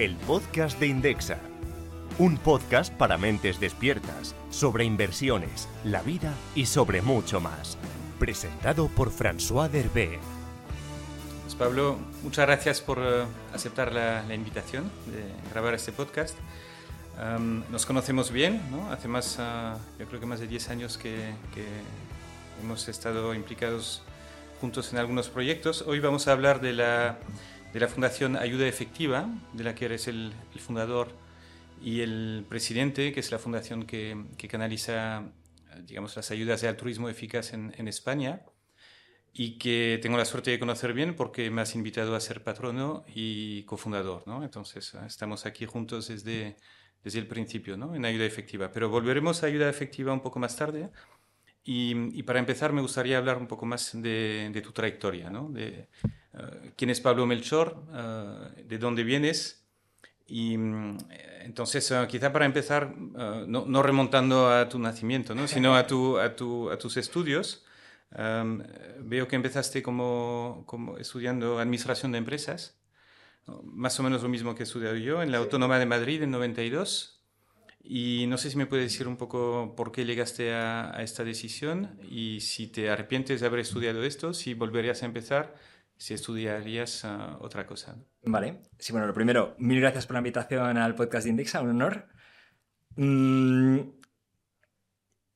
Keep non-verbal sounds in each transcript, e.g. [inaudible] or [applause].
el podcast de Indexa. Un podcast para mentes despiertas, sobre inversiones, la vida y sobre mucho más. Presentado por François Derbe. Pues Pablo, muchas gracias por uh, aceptar la, la, invitación de grabar este podcast. Um, nos conocemos bien, ¿no? Hace más, uh, yo creo que más de 10 años que, que hemos estado implicados juntos en algunos proyectos. Hoy vamos a hablar de la, de la Fundación Ayuda Efectiva, de la que eres el, fundador y el presidente, que es la fundación que, canaliza digamos, las ayudas de altruismo eficaz en, en, España y que tengo la suerte de conocer bien porque me has invitado a ser patrono y cofundador. ¿no? Entonces, estamos aquí juntos desde, desde el principio ¿no? en Ayuda Efectiva. Pero volveremos a Ayuda Efectiva un poco más tarde. Y, y, para empezar me gustaría hablar un poco más de, de tu trayectoria, ¿no? de uh, quién es Pablo Melchor, uh, de dónde vienes. Y entonces, uh, quizá para empezar, no, no, remontando a tu nacimiento, ¿no? sino a, tu, a, tu, a tus estudios, um, veo que empezaste como, como, estudiando administración de empresas, más o menos lo mismo que he estudiado yo, en la Autónoma de Madrid en 92. Y no sé si me puedes decir un poco por qué llegaste a, esta decisión y si te arrepientes de haber estudiado esto, si volverías a empezar, si estudiarías uh, otra cosa. Vale. Sí, bueno, lo primero, mil gracias por la invitación al podcast de Indexa, un honor. Mm,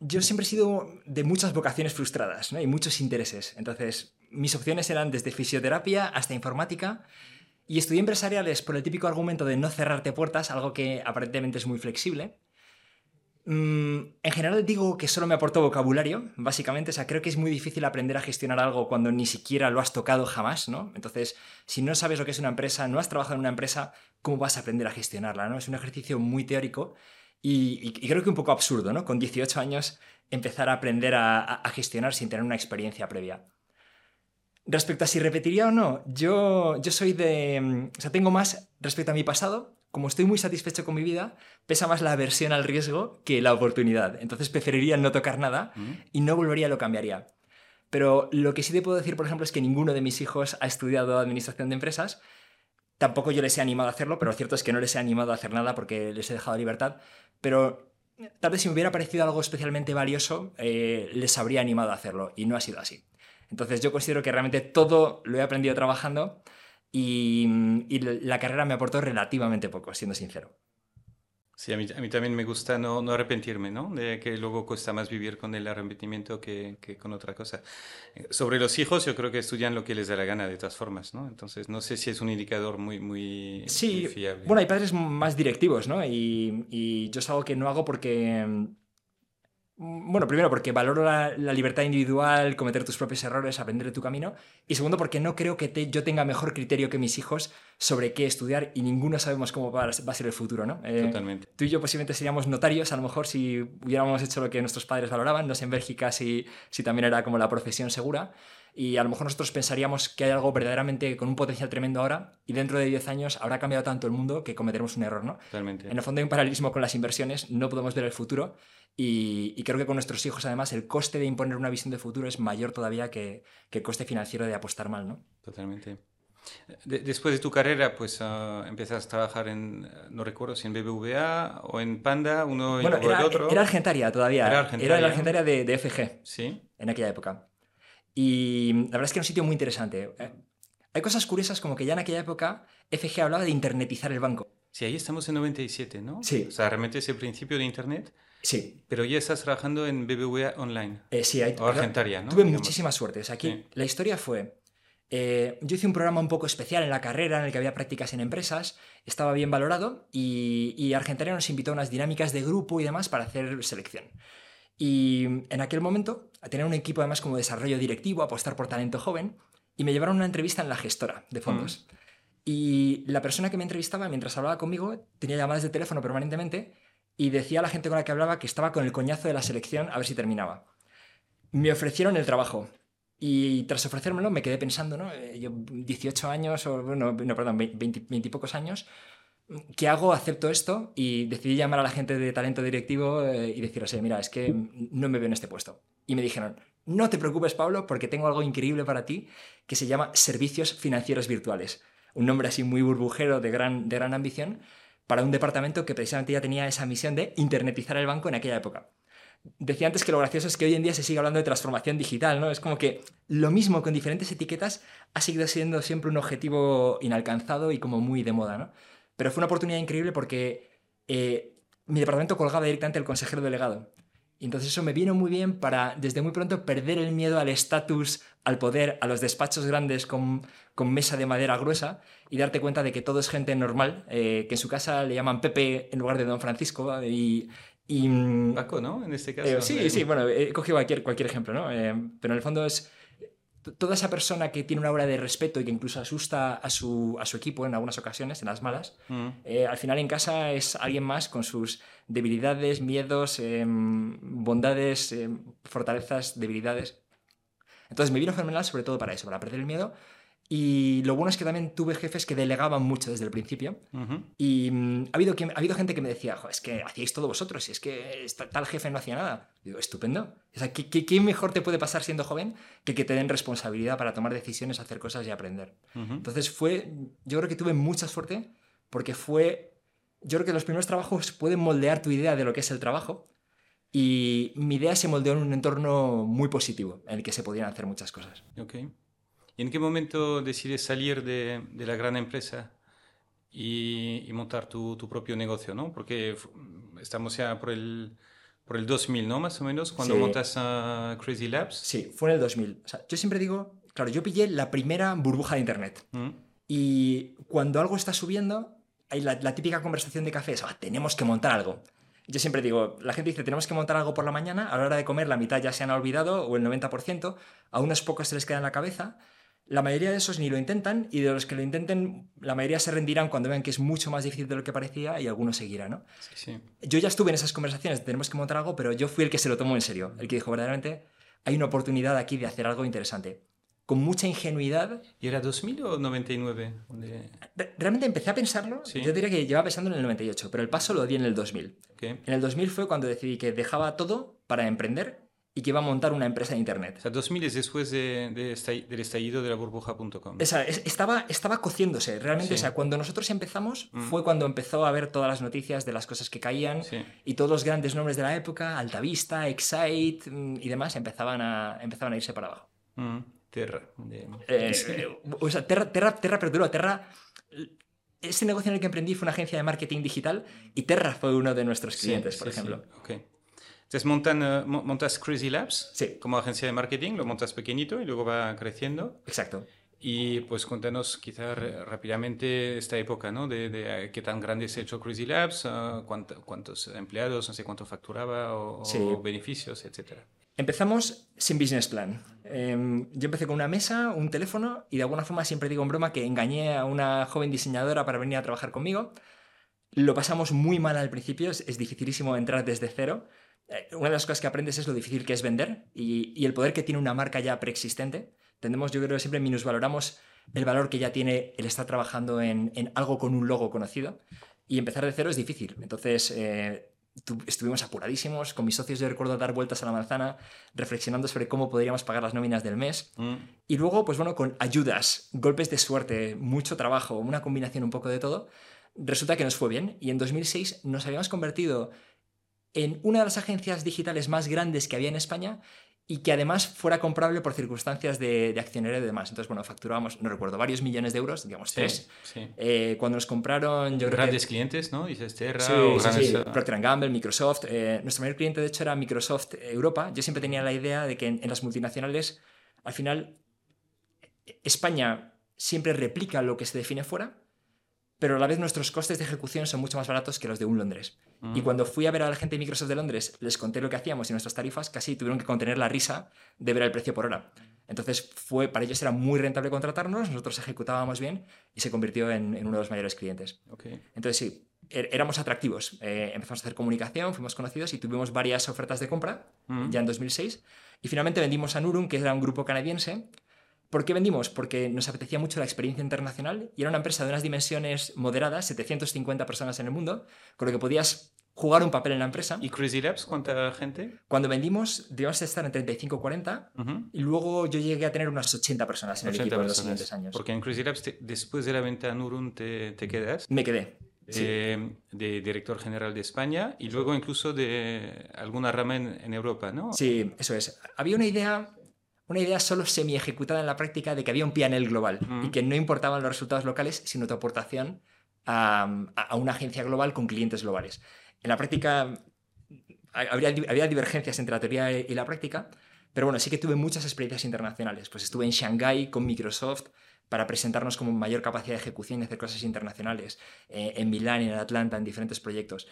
yo siempre he sido de muchas vocaciones frustradas ¿no? y muchos intereses. Entonces, mis opciones eran desde fisioterapia hasta informática. Y estudié empresariales por el típico argumento de no cerrarte puertas, algo que aparentemente es muy flexible. Mm, en general digo que solo me aportó vocabulario, básicamente. O sea, creo que es muy difícil aprender a gestionar algo cuando ni siquiera lo has tocado jamás, ¿no? Entonces, si no sabes lo que es una empresa, no has trabajado en una empresa, ¿cómo vas a aprender a gestionarla, ¿no? Es un ejercicio muy teórico y, creo que un poco absurdo, ¿no? Con 18 años empezar a aprender a gestionar sin tener una experiencia previa. Respecto a si repetiría o no, yo, yo soy de... O sea, tengo más respecto a mi pasado. Como estoy muy satisfecho con mi vida, pesa más la aversión al riesgo que la oportunidad. Entonces preferiría no tocar nada y no volvería, lo cambiaría. Pero lo que sí te puedo decir, por ejemplo, es que ninguno de mis hijos ha estudiado administración de empresas. Tampoco yo les he animado a hacerlo, pero lo cierto es que no les he animado a hacer nada porque les he dejado libertad. Pero tal vez si me hubiera parecido algo especialmente valioso, eh, les habría animado a hacerlo. Y no ha sido así. Entonces yo considero que realmente todo lo he aprendido trabajando y, y la carrera me aportó relativamente poco, siendo sincero. Sí, a mí, a mí también me gusta no, no, arrepentirme, ¿no? De que luego cuesta más vivir con el arrepentimiento que, que, con otra cosa. Sobre los hijos, yo creo que estudian lo que les da la gana de todas formas, ¿no? Entonces, no sé si es un indicador muy, muy, sí, muy fiable. Bueno, hay padres más directivos, ¿no? Y, y yo es algo que no hago porque bueno, primero porque valoro la, la, libertad individual, cometer tus propios errores, aprender de tu camino. Y segundo porque no creo que te, yo tenga mejor criterio que mis hijos sobre qué estudiar y ninguno sabemos cómo va, va a ser el futuro, ¿no? Eh, Totalmente. Tú y yo posiblemente seríamos notarios, a lo mejor si hubiéramos hecho lo que nuestros padres valoraban. No sé en Bélgica si, si también era como la profesión segura. Y a lo mejor nosotros pensaríamos que hay algo verdaderamente con un potencial tremendo ahora y dentro de 10 años habrá cambiado tanto el mundo que cometeremos un error, ¿no? Totalmente. En el fondo hay un paralelismo con las inversiones, no podemos ver el futuro y, y, creo que con nuestros hijos, además, el coste de imponer una visión de futuro es mayor todavía que, que el coste financiero de apostar mal, ¿no? Totalmente. De, después de tu carrera, pues uh, empezaste a trabajar en, no recuerdo si en BBVA o en Panda, uno bueno, y era, el otro. Era Argentaria todavía. Era Argentaria, era la Argentaria de, de, FG. Sí. En aquella época. Y la verdad es que era un sitio muy interesante. Hay cosas curiosas como que ya en aquella época FG hablaba de internetizar el banco. Sí, ahí estamos en 97, ¿no? Sí. O sea, realmente es el principio de Internet. Sí. Pero ya estás trabajando en BBVA Online. Eh, sí, hay, o Argentaria, ¿no? Tuve muchísima suerte. O sea, aquí Sí. la historia fue... eh, yo hice un programa un poco especial en la carrera en el que había prácticas en empresas, estaba bien valorado y, y Argentaria nos invitó a unas dinámicas de grupo y demás para hacer selección. Y en aquel momento, a tener un equipo además como desarrollo directivo, apostar por talento joven, y me llevaron a una entrevista en la gestora de fondos. Mm. Y la persona que me entrevistaba, mientras hablaba conmigo, tenía llamadas de teléfono permanentemente y decía a la gente con la que hablaba que estaba con el coñazo de la selección a ver si terminaba. Me ofrecieron el trabajo. Y tras ofrecérmelo me quedé pensando, ¿no? Eh, Yo 18 años, o bueno, no, perdón, 20, 20 y pocos años, ¿qué hago? Acepto esto y decidí llamar a la gente de talento directivo eh, y decir, oye, mira, es que no me veo en este puesto. Y me dijeron, no te preocupes, Pablo, porque tengo algo increíble para ti que se llama servicios financieros virtuales. un nombre así muy burbujero de gran, de gran ambición, para un departamento que precisamente ya tenía esa misión de internetizar el banco en aquella época. Decía antes que lo gracioso es que hoy en día se sigue hablando de transformación digital, ¿no? Es como que lo mismo con diferentes etiquetas ha seguido siendo siempre un objetivo inalcanzado y como muy de moda, ¿no? Pero fue una oportunidad increíble porque eh, mi departamento colgaba directamente el consejero delegado. Y entonces eso me vino muy bien para desde muy pronto perder el miedo al estatus, al poder, a los despachos grandes con, con, mesa de madera gruesa y darte cuenta de que todo es gente normal, eh, que en su casa le llaman Pepe en lugar de Don Francisco y... y mm, Paco, ¿no? En este caso. Eh, sí, sí, bueno, he cogido cualquier, cualquier ejemplo, ¿no? Pero en el fondo es toda esa persona que tiene una obra de respeto y que incluso asusta a su, a su equipo en algunas ocasiones, en las malas, mm. eh, al final en casa es alguien más con sus debilidades, miedos, em, bondades, em, fortalezas, debilidades. Entonces me vino fenomenal sobre todo para eso, para perder el miedo y lo bueno es que también tuve jefes que delegaban mucho desde el principio. Y mm, ha, habido que, ha habido gente que me decía, es que hacíais todo vosotros, y es que tal jefe no hacía nada. digo, estupendo. O sea, ¿qué, ¿qué, mejor te puede pasar siendo joven que que te den responsabilidad para tomar decisiones, hacer cosas y aprender? Entonces fue, yo creo que tuve mucha suerte porque fue, yo creo que los primeros trabajos pueden moldear tu idea de lo que es el trabajo. Y mi idea se moldeó en un entorno muy positivo, en el que se podían hacer muchas cosas. Okay. ¿Y en qué momento decides salir de, de la gran empresa y, y montar tu, tu, propio negocio? ¿no? Porque estamos ya por el, por el 2000, ¿no? Más o menos, cuando montas a Crazy Labs. Sí, fue en el 2000. O sea, yo siempre digo, claro, yo pillé la primera burbuja de Internet. Mm. Y cuando algo está subiendo, hay la, la típica conversación de café es, ah, tenemos que montar algo. Yo siempre digo, la gente dice, tenemos que montar algo por la mañana, a la hora de comer la mitad ya se han olvidado, o el 90%, a unos pocos se les queda en la cabeza, la mayoría de esos ni lo intentan y de los que lo intenten, la mayoría se rendirán cuando vean que es mucho más difícil de lo que parecía y algunos seguirán, ¿no? Yo ya estuve en esas conversaciones, tenemos que montar algo, pero yo fui el que se lo tomó en serio, el que dijo, verdaderamente, hay una oportunidad aquí de hacer algo interesante. Con mucha ingenuidad. ¿Y era 2000 o 99? Realmente empecé a pensarlo, yo diría que llevaba pensando en el 98, pero el paso lo di en el 2000. En el 2000 fue cuando decidí que dejaba todo para emprender y que iba a montar una empresa de Internet. O sea, 2000 es después de, del estallido de la burbuja.com. Estaba, estaba cociéndose, realmente. O sea, cuando nosotros empezamos mm. fue cuando empezó a ver todas las noticias de las cosas que caían y todos los grandes nombres de la época, Altavista, Excite mm, y demás, empezaban a, empezaban a irse para abajo. Mm. Terra. Eh, o sea, Terra, Terra, Terra perduró. Terra ese negocio en el que emprendí fue una agencia de marketing digital y Terra fue uno de nuestros clientes, por ejemplo. Okay. Entonces montan, eh, montas Crazy Labs como agencia de marketing, lo montas pequeñito y luego va creciendo. Exacto. Y pues cuéntanos quizá rápidamente esta época, ¿no? De, de, qué tan grande se ha hecho Crazy Labs, uh, cuántos empleados, no sé cuánto facturaba o, beneficios, etcétera. Empezamos sin business plan. Em, yo empecé con una mesa, un teléfono y de alguna forma siempre digo en broma que engañé a una joven diseñadora para venir a trabajar conmigo. Lo pasamos muy mal al principio, es, es dificilísimo entrar desde cero. Eh, una de las cosas que aprendes es lo difícil que es vender y, el poder que tiene una marca ya preexistente. Tendemos, yo creo que siempre minusvaloramos el valor que ya tiene el estar trabajando en, algo con un logo conocido y empezar de cero es difícil. Entonces, eh, estuvimos apuradísimos, con mis socios yo recuerdo dar vueltas a la manzana, reflexionando sobre cómo podríamos pagar las nóminas del mes. Mm. Y luego, pues bueno, con ayudas, golpes de suerte, mucho trabajo, una combinación un poco de todo, resulta que nos fue bien. Y en 2006 nos habíamos convertido en una de las agencias digitales más grandes que había en España y que además fuera comprable por circunstancias de, de accionario y demás. Entonces, bueno, facturábamos, no recuerdo, varios millones de euros, digamos tres. Eh, cuando nos compraron, yo Grandes clientes, ¿no? Dices Terra sí, o sí. Procter Gamble, Microsoft. Eh, nuestro mayor cliente, de hecho, era Microsoft Europa. Yo siempre tenía la idea de que en las multinacionales, al final, España siempre replica lo que se define fuera pero a la vez nuestros costes de ejecución son mucho más baratos que los de un Londres. Y mm. cuando fui a ver a la gente de Microsoft de Londres, les conté lo que hacíamos y nuestras tarifas, casi tuvieron que contener la risa de ver el precio por hora. Entonces, fue, para ellos era muy rentable contratarnos, nosotros ejecutábamos bien y se convirtió en, uno de los mayores clientes. Entonces, sí, er, éramos atractivos. Eh, empezamos a hacer comunicación, fuimos conocidos y tuvimos varias ofertas de compra mm. ya en 2006. Y finalmente vendimos a Nurum, que era un grupo canadiense, ¿Por qué vendimos? Porque nos apetecía mucho la experiencia internacional y era una empresa de unas dimensiones moderadas, 750 personas en el mundo, con lo que podías jugar un papel en la empresa. ¿Y Crazy Labs cuánta gente? Cuando vendimos, debíamos estar en 35 o 40 Ujú. y luego yo llegué a tener unas 80 personas en el 80 equipo en los personas. siguientes años. Porque en Crazy Labs, te- después de la venta a Nurun, te, te quedas Me quedé. Sí. eh, de director general de España y luego incluso de alguna rama en, en Europa, ¿no? Sí, eso es. Había una idea, una idea solo semi ejecutada en la práctica de que había un PNL global y que no importaban los resultados locales, sino tu aportación a, una agencia global con clientes globales. En la práctica ha- habría, había divergencias entre la teoría y la práctica, pero bueno, sí que tuve muchas experiencias internacionales. Pues estuve en Shanghái con Microsoft para presentarnos como mayor capacidad de ejecución y hacer cosas internacionales, eh, en Milán en Atlanta, en diferentes proyectos.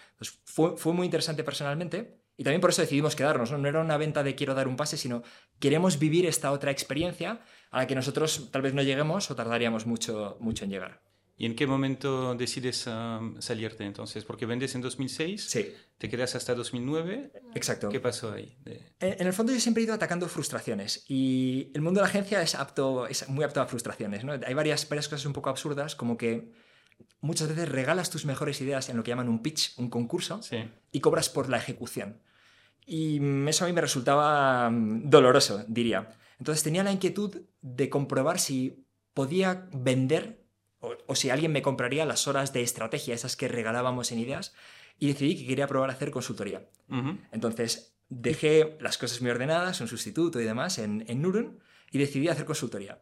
Fue, fue muy interesante personalmente y también por eso decidimos quedarnos. ¿no? no era una venta de quiero dar un pase, sino queremos vivir esta otra experiencia a la que nosotros tal vez no lleguemos o tardaríamos mucho, mucho en llegar. ¿Y en qué momento decides um, salirte entonces? Porque vendes en 2006, Sí, te quedas hasta 2009. exacto. ¿Qué pasó ahí? De- En en el fondo yo siempre he ido atacando frustraciones y el mundo de la agencia es, apto, es muy apto a frustraciones. ¿no? Hay varias, varias cosas un poco absurdas, como que muchas veces regalas tus mejores ideas en lo que llaman un pitch, un concurso, Sí. y cobras por la ejecución. Y mm, eso a mí me resultaba mm, doloroso, diría. Entonces tenía la inquietud de comprobar si podía vender o, o si alguien me compraría las horas de estrategia, esas que regalábamos en ideas, y decidí que quería probar a hacer consultoría. Entonces dejé las cosas muy ordenadas, un sustituto y demás en, en Nurun y decidí hacer consultoría.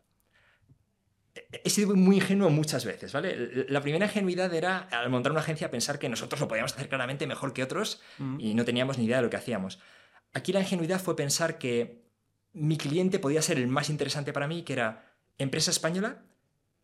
He- sido muy ingenuo muchas veces, ¿vale? La primera ingenuidad era al montar una agencia pensar que nosotros lo podíamos hacer claramente mejor que otros Ujú. y no teníamos ni idea de lo que hacíamos. Aquí la ingenuidad fue pensar que mi cliente podía ser el más interesante para mí, que era empresa española,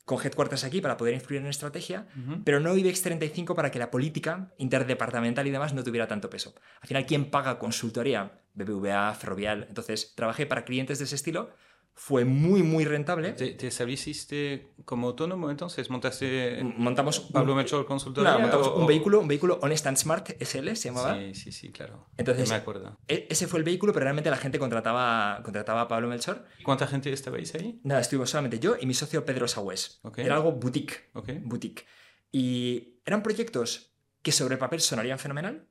con headquarters aquí para poder influir en estrategia, Ujú. pero no IBEX 35 para que la política interdepartamental y demás no tuviera tanto peso. Al final, ¿quién paga consultoría? BBVA, Ferrovial. Entonces, trabajé para clientes de ese estilo. Fue muy, muy rentable. ¿Te, te estableciste como autónomo entonces? ¿Montaste Montamos un, Pablo Melchor Consultoría? no, montamos o- un o- vehículo, un vehículo Honest and Smart SL, se llamaba. Sí, sí, sí, claro. Entonces- me acuerdo. E- ese fue el vehículo, pero realmente la gente contrataba, contrataba a Pablo Melchor. ¿Cuánta gente estabais ahí? Nada, estuvimos solamente yo y mi socio Pedro Sagüés. Ok. Era algo boutique. Ok. boutique. Y eran proyectos que sobre el papel sonarían fenomenal,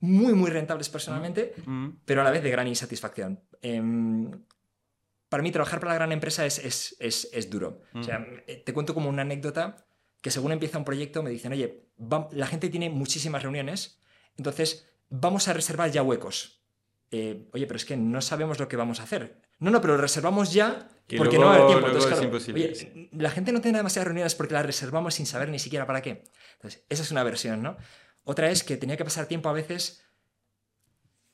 muy, muy rentables personalmente, Mm. pero a la vez de gran insatisfacción. Em, para mí trabajar para la gran empresa es, es, es, es duro. O sea, eh, te cuento como una anécdota que según empieza un proyecto me dicen, oye, va- la gente tiene muchísimas reuniones, entonces vamos a reservar ya huecos. Eh, oye, pero es que no sabemos lo que vamos a hacer. No, no, pero lo reservamos ya Que porque luego- no va a haber tiempo. Entonces, es claro, imposible, oye, sí. la gente no tiene demasiadas reuniones porque las reservamos sin saber ni siquiera para qué. Entonces, esa es una versión, ¿no? Otra es que tenía que pasar tiempo a veces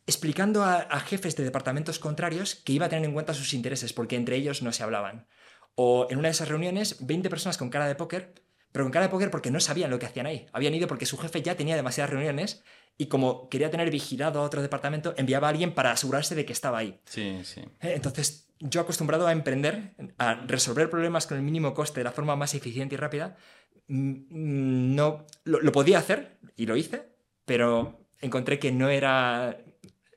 explicando a, a jefes de departamentos contrarios que iba a tener en cuenta sus intereses porque entre ellos no se hablaban. O en una de esas reuniones, 20 personas con cara de póker, pero con cara de póker porque no sabían lo que hacían ahí. Habían ido porque su jefe ya tenía demasiadas reuniones y como quería tener vigilado a otro departamento, enviaba a alguien para asegurarse de que estaba ahí. Sí, sí. Eh, Entonces, yo acostumbrado a emprender, a resolver problemas con el mínimo coste de la forma más eficiente y rápida, mm, mm, no lo, lo podía hacer y lo hice, pero encontré que no era,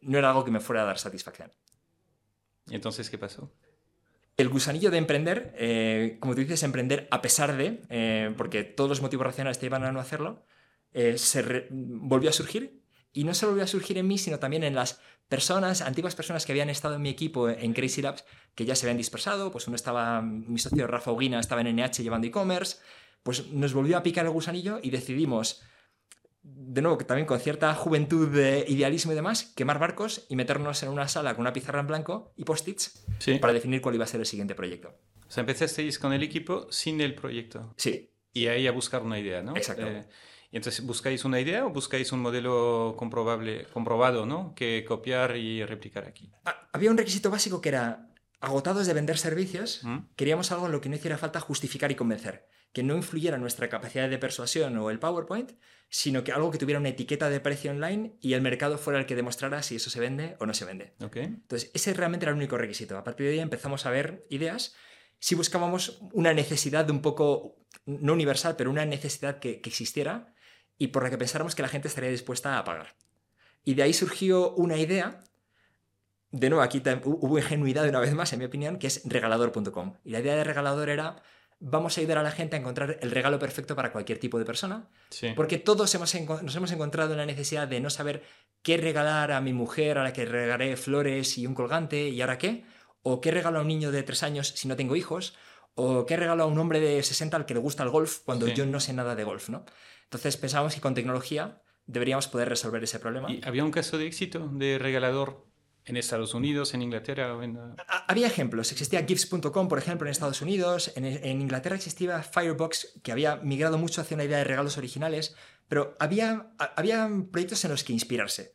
no era algo que me fuera a dar satisfacción. ¿Y entonces qué pasó? El gusanillo de emprender, eh, como tú dices, emprender a pesar de, eh, porque todos los motivos racionales te iban a no hacerlo, eh, se volvió a surgir. Y no solo volvió a surgir en mí, sino también en las personas, antiguas personas que habían estado en mi equipo en Crazy Labs, que ya se habían dispersado. Pues uno estaba, mi socio Rafa Uguina estaba en NH llevando e-commerce. Pues nos volvió a picar el gusanillo y decidimos, de nuevo, que también con cierta juventud de idealismo y demás, quemar barcos y meternos en una sala con una pizarra en blanco y post-its Sí. para definir cuál iba a ser el siguiente proyecto. O sea, empezasteis con el equipo sin el proyecto. Sí, Y ahí a buscar una idea, ¿no? Exacto. Eh, y entonces, ¿buscáis una idea o buscáis un modelo comprobable, comprobado, ¿no? Que copiar y replicar aquí. Ha- Había un requisito básico que era, agotados de vender servicios, ¿Mm? queríamos algo en lo que no hiciera falta justificar y convencer, que no influyera nuestra capacidad de persuasión o el PowerPoint, sino que algo que tuviera una etiqueta de precio online y el mercado fuera el que demostrara si eso se vende o no se vende. ¿Ok? Entonces, ese realmente era el único requisito. A partir de ahí empezamos a ver ideas. Si buscábamos una necesidad de un poco, no universal, pero una necesidad que, que existiera y por la que pensáramos que la gente estaría dispuesta a pagar. Y de ahí surgió una idea, de nuevo, aquí hubo ingenuidad una vez más, en mi opinión, que es regalador.com. Y la idea de regalador era vamos a ayudar a la gente a encontrar el regalo perfecto para cualquier tipo de persona. Sí. Porque todos hemos nos hemos encontrado en la necesidad de no saber qué regalar a mi mujer a la que regalé flores y un colgante y ahora qué. O qué regalo a un niño de tres años si no tengo hijos. O qué regalo a un hombre de 60 al que le gusta el golf cuando Sí. yo no sé nada de golf, ¿no? Entonces pensábamos que con tecnología deberíamos poder resolver ese problema. ¿Y había un caso de éxito de regalador en Estados Unidos, en Inglaterra o en... Ha- Había ejemplos. Existía Gifts.com, por ejemplo, en Estados Unidos. En, en Inglaterra existía Firebox, que había migrado mucho hacia una idea de regalos originales. Pero había, ha- había proyectos en los que inspirarse.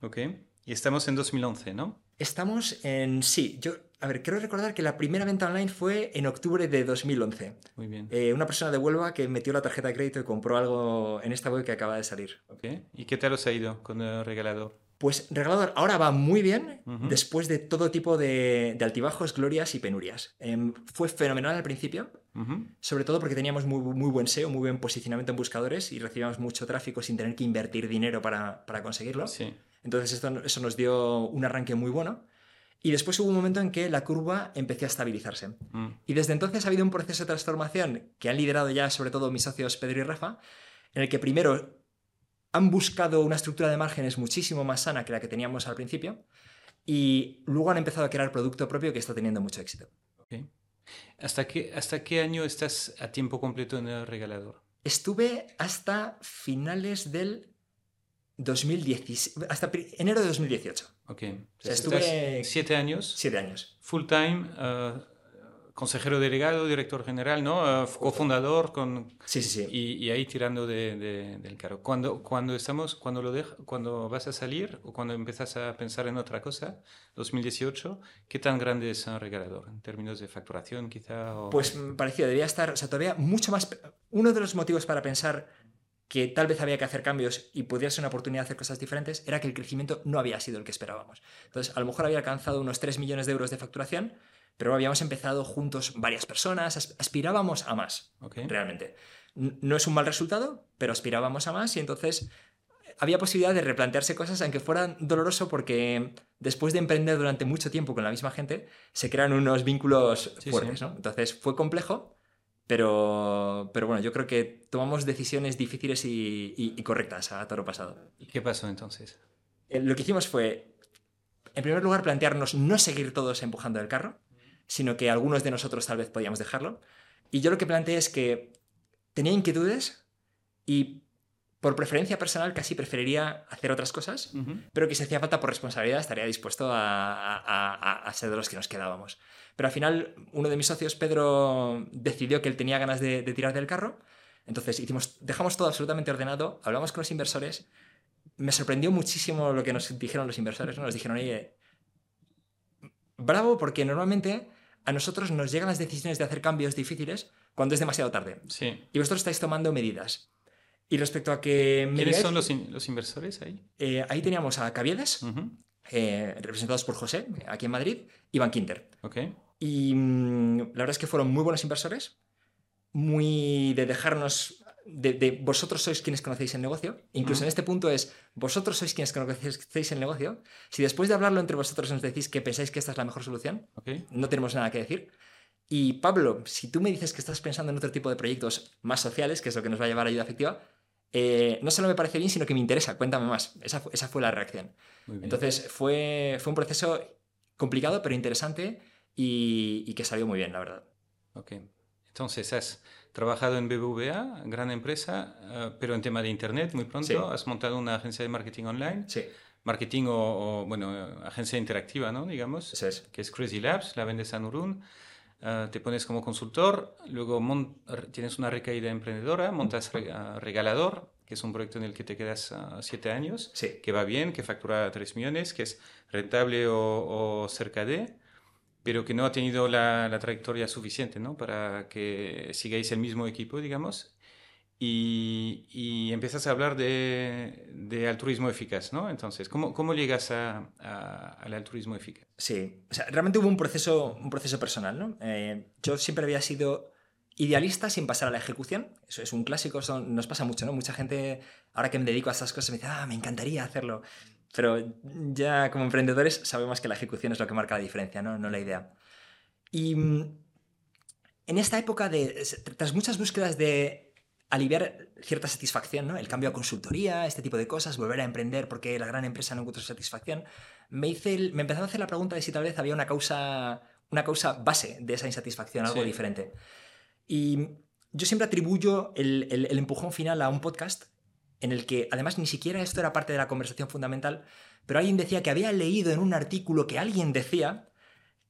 Ok. Y estamos en 2011, ¿no? Estamos en. Sí, yo. A ver, quiero recordar que la primera venta online fue en octubre de 2011. Muy bien. Eh, una persona de Huelva que metió la tarjeta de crédito y compró algo en esta web que acaba de salir. Ok. ¿Y qué tal os ha ido con el regalador? Pues Regalador ahora va muy bien después de todo tipo de, de altibajos, glorias y penurias. Em, fue fenomenal al principio, sobre todo porque teníamos muy, muy buen SEO, muy buen posicionamiento en buscadores y recibíamos mucho tráfico sin tener que invertir dinero para, para conseguirlo. Sí. Entonces esto, eso nos dio un arranque muy bueno. Y después hubo un momento en que la curva empezó a estabilizarse. Mm. Y desde entonces ha habido un proceso de transformación que han liderado ya sobre todo mis socios Pedro y Rafa, en el que primero han buscado una estructura de márgenes muchísimo más sana que la que teníamos al principio y luego han empezado a crear producto propio que está teniendo mucho éxito. ¿Hasta qué, ¿Hasta qué año estás a tiempo completo en el regalador? Estuve hasta finales del 2010, hasta enero de 2018, Ok. sea, estuve- siete años, siete años. full time, eh, consejero delegado, director general, ¿no? Eh, cofundador con, Sí, sí, sí. y, y ahí tirando de- de- del carro. Cuando, cuando, estamos, cuando, lo deja, cuando vas a salir o cuando empiezas a pensar en otra cosa, 2018, ¿qué tan grande es un regalador? En términos de facturación, quizá. O... Pues mm, parecido, debía estar, o sea, todavía mucho más... Uno de los motivos para pensar que tal vez había que hacer cambios y podría ser una oportunidad de hacer cosas diferentes era que el crecimiento no había sido el que esperábamos. Entonces, a lo mejor había alcanzado unos 3 millones de euros de facturación, pero habíamos empezado juntos varias personas, as- aspirábamos a más, Ok. realmente. No es un mal resultado, pero aspirábamos a más y entonces había posibilidad de replantearse cosas, aunque fuera doloroso, porque después de emprender durante mucho tiempo con la misma gente, se crean unos vínculos Sí, fuertes, sí. ¿no? Entonces fue complejo, pero, pero bueno, yo creo que tomamos decisiones difíciles y, y- y correctas a toro pasado. ¿Y qué pasó entonces? Eh, Lo que hicimos fue, en primer lugar, plantearnos no seguir todos empujando el carro, sino que algunos de nosotros tal vez podíamos dejarlo. Y yo lo que planteé es que tenía inquietudes y por preferencia personal casi preferiría hacer otras cosas, Ujú. pero que si hacía falta por responsabilidad estaría dispuesto a, a- a- a ser de los que nos quedábamos. Pero al final uno de mis socios, Pedro, decidió que él tenía ganas de, de tirar del carro, entonces hicimos, dejamos todo absolutamente ordenado, hablamos con los inversores, me sorprendió muchísimo lo que nos dijeron los inversores, ¿no? nos dijeron, oye, bravo porque normalmente a nosotros nos llegan las decisiones de hacer cambios difíciles cuando es demasiado tarde Sí. y vosotros estáis tomando medidas. Y respecto a que... ¿Quiénes son los, in- los inversores ahí? eh, ahí teníamos a Caviedes, eh, representados por José, aquí en Madrid, y Van Quinter. Ok. Y mm, la verdad es que fueron muy buenos inversores, muy de dejarnos, de, de vosotros sois quienes conocéis el negocio. Incluso en este punto es, vosotros sois quienes conocéis el negocio. Si después de hablarlo entre vosotros nos decís que pensáis que esta es la mejor solución, no tenemos nada que decir. Y Pablo, si tú me dices que estás pensando en otro tipo de proyectos más sociales, que es lo que nos va a llevar a ayuda efectiva, eh, no solo me parece bien, sino que me interesa, cuéntame más. Esa, fu- esa fue la reacción. Entonces fue, fue un proceso complicado, pero interesante y, y que salió muy bien, la verdad. Ok. Entonces, has trabajado en BBVA, gran empresa, eh, pero en tema de Internet, muy pronto. Sí. Has montado una agencia de marketing online. Sí, Marketing o, o, bueno, agencia interactiva, ¿no? Digamos. eso es. que es Crazy Labs, la vendes a Nurun, eh, te pones como consultor, luego tienes una recaída emprendedora, montas re- Regalador, que es un proyecto en el que te quedas ah, siete años, Sí. que va bien, que factura 3 millones, que es rentable o, o cerca de, pero que no ha tenido la, la trayectoria suficiente ¿no? para que sigáis el mismo equipo, digamos. Y, y empiezas a hablar de, de altruismo eficaz, ¿no? Entonces, ¿cómo, cómo llegas a- a- al altruismo eficaz? Sí, o sea, realmente hubo un proceso, un proceso personal, ¿no? Eh, yo siempre había sido idealista sin pasar a la ejecución. Eso es un clásico, nos pasa mucho, ¿no? Mucha gente, ahora que me dedico a estas cosas, me dice, ah, me encantaría hacerlo. Pero ya como emprendedores sabemos que la ejecución es lo que marca la diferencia, ¿no? No la idea. Y mm, en esta época de, tras muchas búsquedas de aliviar cierta satisfacción, ¿no? El cambio a consultoría, este tipo de cosas, volver a emprender porque la gran empresa no encuentra satisfacción, me, hice me empezaba a hacer la pregunta de si tal vez había una causa, una causa base de esa insatisfacción, algo diferente. Y yo siempre atribuyo el, el, empujón final a un podcast en el que, además, ni siquiera esto era parte de la conversación fundamental, pero alguien decía que había leído en un artículo que alguien decía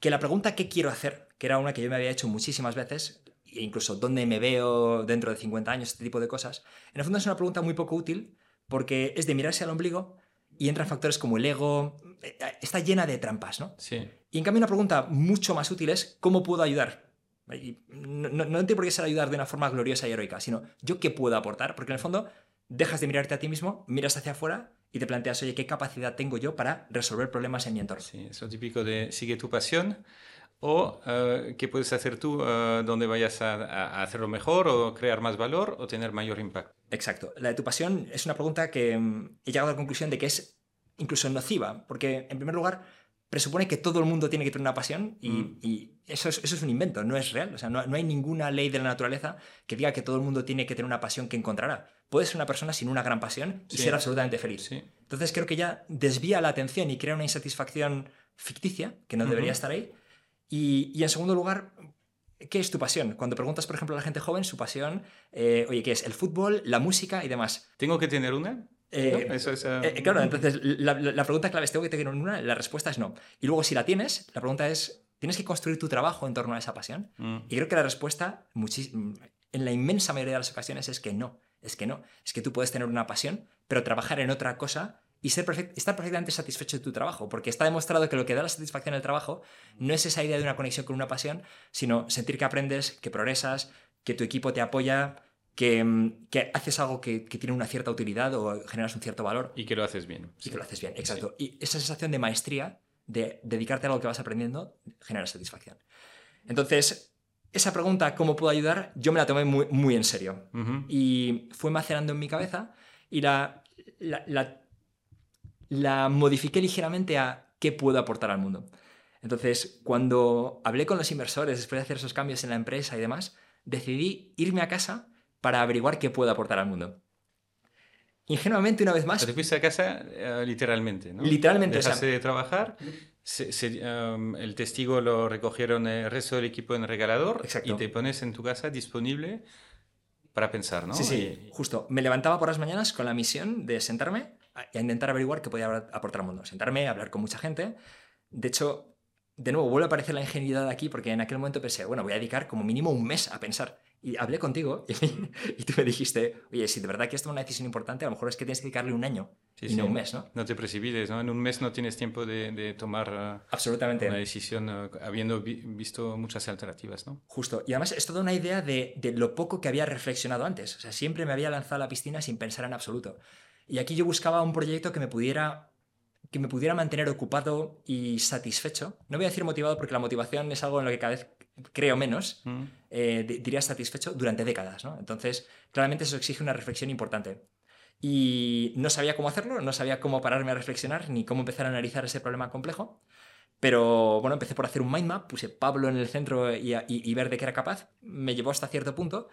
que la pregunta ¿qué quiero hacer? que era una que yo me había hecho muchísimas veces, e incluso dónde me veo dentro de 50 años, este tipo de cosas, en el fondo es una pregunta muy poco útil porque es de mirarse al ombligo y entran factores como el ego, eh, está llena de trampas, ¿no? Sí. Y en cambio una pregunta mucho más útil es ¿cómo puedo ayudar? no, no, no entiendo por qué ser ayudar de una forma gloriosa y heroica, sino ¿yo qué puedo aportar? Porque en el fondo dejas de mirarte a ti mismo, miras hacia afuera y te planteas, oye, ¿qué capacidad tengo yo para resolver problemas en mi entorno? Sí, es lo típico de sigue tu pasión o eh, qué puedes hacer tú eh, donde vayas a, hacerlo mejor o crear más valor o tener mayor impacto. Exacto. La de tu pasión es una pregunta que mm, he llegado a la conclusión de que es incluso nociva, porque en primer lugar presupone que todo el mundo tiene que tener una pasión y, mm. eso, es, eso, es, un invento, no es real. O sea, no, hay ninguna ley de la naturaleza que diga que todo el mundo tiene que tener una pasión que encontrará. Puedes ser una persona sin una gran pasión y ser absolutamente feliz. Entonces creo que ya desvía la atención y crea una insatisfacción ficticia que no debería estar ahí y, en segundo lugar, ¿qué es tu pasión? Cuando preguntas, por ejemplo, a la gente joven, su pasión, eh, oye, ¿qué es? El fútbol, la música y demás. ¿Tengo que tener una? Eh, Eso es, eh, claro, entonces la, pregunta clave es, ¿tengo que tener una? La respuesta es no. Y luego, si la tienes, la pregunta es, ¿tienes que construir tu trabajo en torno a esa pasión? Mm. Y creo que la respuesta, en la inmensa mayoría de las ocasiones, es que no. Es que no. Es que tú puedes tener una pasión, pero trabajar en otra cosa y ser estar perfectamente satisfecho de tu trabajo, porque está demostrado que lo que da la satisfacción al trabajo no es esa idea de una conexión con una pasión, sino sentir que aprendes, que progresas, que tu equipo te apoya, que, mm, que haces algo que, que, tiene una cierta utilidad o generas un cierto valor. Y que lo haces bien. Y que lo haces bien, exacto. Y esa sensación de maestría, de dedicarte a algo que vas aprendiendo, genera satisfacción. Entonces, esa pregunta, ¿cómo puedo ayudar? Yo me la tomé muy, muy en serio. Y fue macerando en mi cabeza y la, la la modifiqué ligeramente a qué puedo aportar al mundo. Entonces, cuando hablé con los inversores después de hacer esos cambios en la empresa y demás, decidí irme a casa para averiguar qué puedo aportar al mundo. Ingenuamente, una vez más... te fuiste a casa eh, literalmente, ¿no? Literalmente. Dejaste de trabajar, um, el testigo lo recogieron el resto del equipo en el regalador y te pones en tu casa disponible para pensar, ¿no? Sí, sí, justo. Me levantaba por las mañanas con la misión de sentarme a intentar averiguar qué podía aportar al mundo. Sentarme, hablar con mucha gente. De hecho, de nuevo, vuelve a aparecer la ingenuidad aquí porque en aquel momento pensé, bueno, voy a dedicar como mínimo un mes a pensar. Y hablé contigo [laughs] y, tú me dijiste, oye, si de verdad que esto es una decisión importante, a lo mejor es que tienes que dedicarle un año y no un mes, ¿no? No te precipites, ¿no? En un mes no tienes tiempo de, tomar uh, Absolutamente. una decisión uh, habiendo visto muchas alternativas, ¿no? Justo. Y además es toda una idea de, de lo poco que había reflexionado antes. O sea, siempre me había lanzado a la piscina sin pensar en absoluto. Y aquí yo buscaba un proyecto que me pudiera que me pudiera mantener ocupado y satisfecho. No voy a decir motivado porque la motivación es algo en lo que cada vez creo menos. Mm. Eh, diría satisfecho durante décadas. ¿no? Entonces, claramente eso exige una reflexión importante. Y no sabía cómo hacerlo, no sabía cómo pararme a reflexionar ni cómo empezar a analizar ese problema complejo. Pero bueno, empecé por hacer un mind map, puse Pablo en el centro y, ver de qué era capaz. Me llevó hasta cierto punto.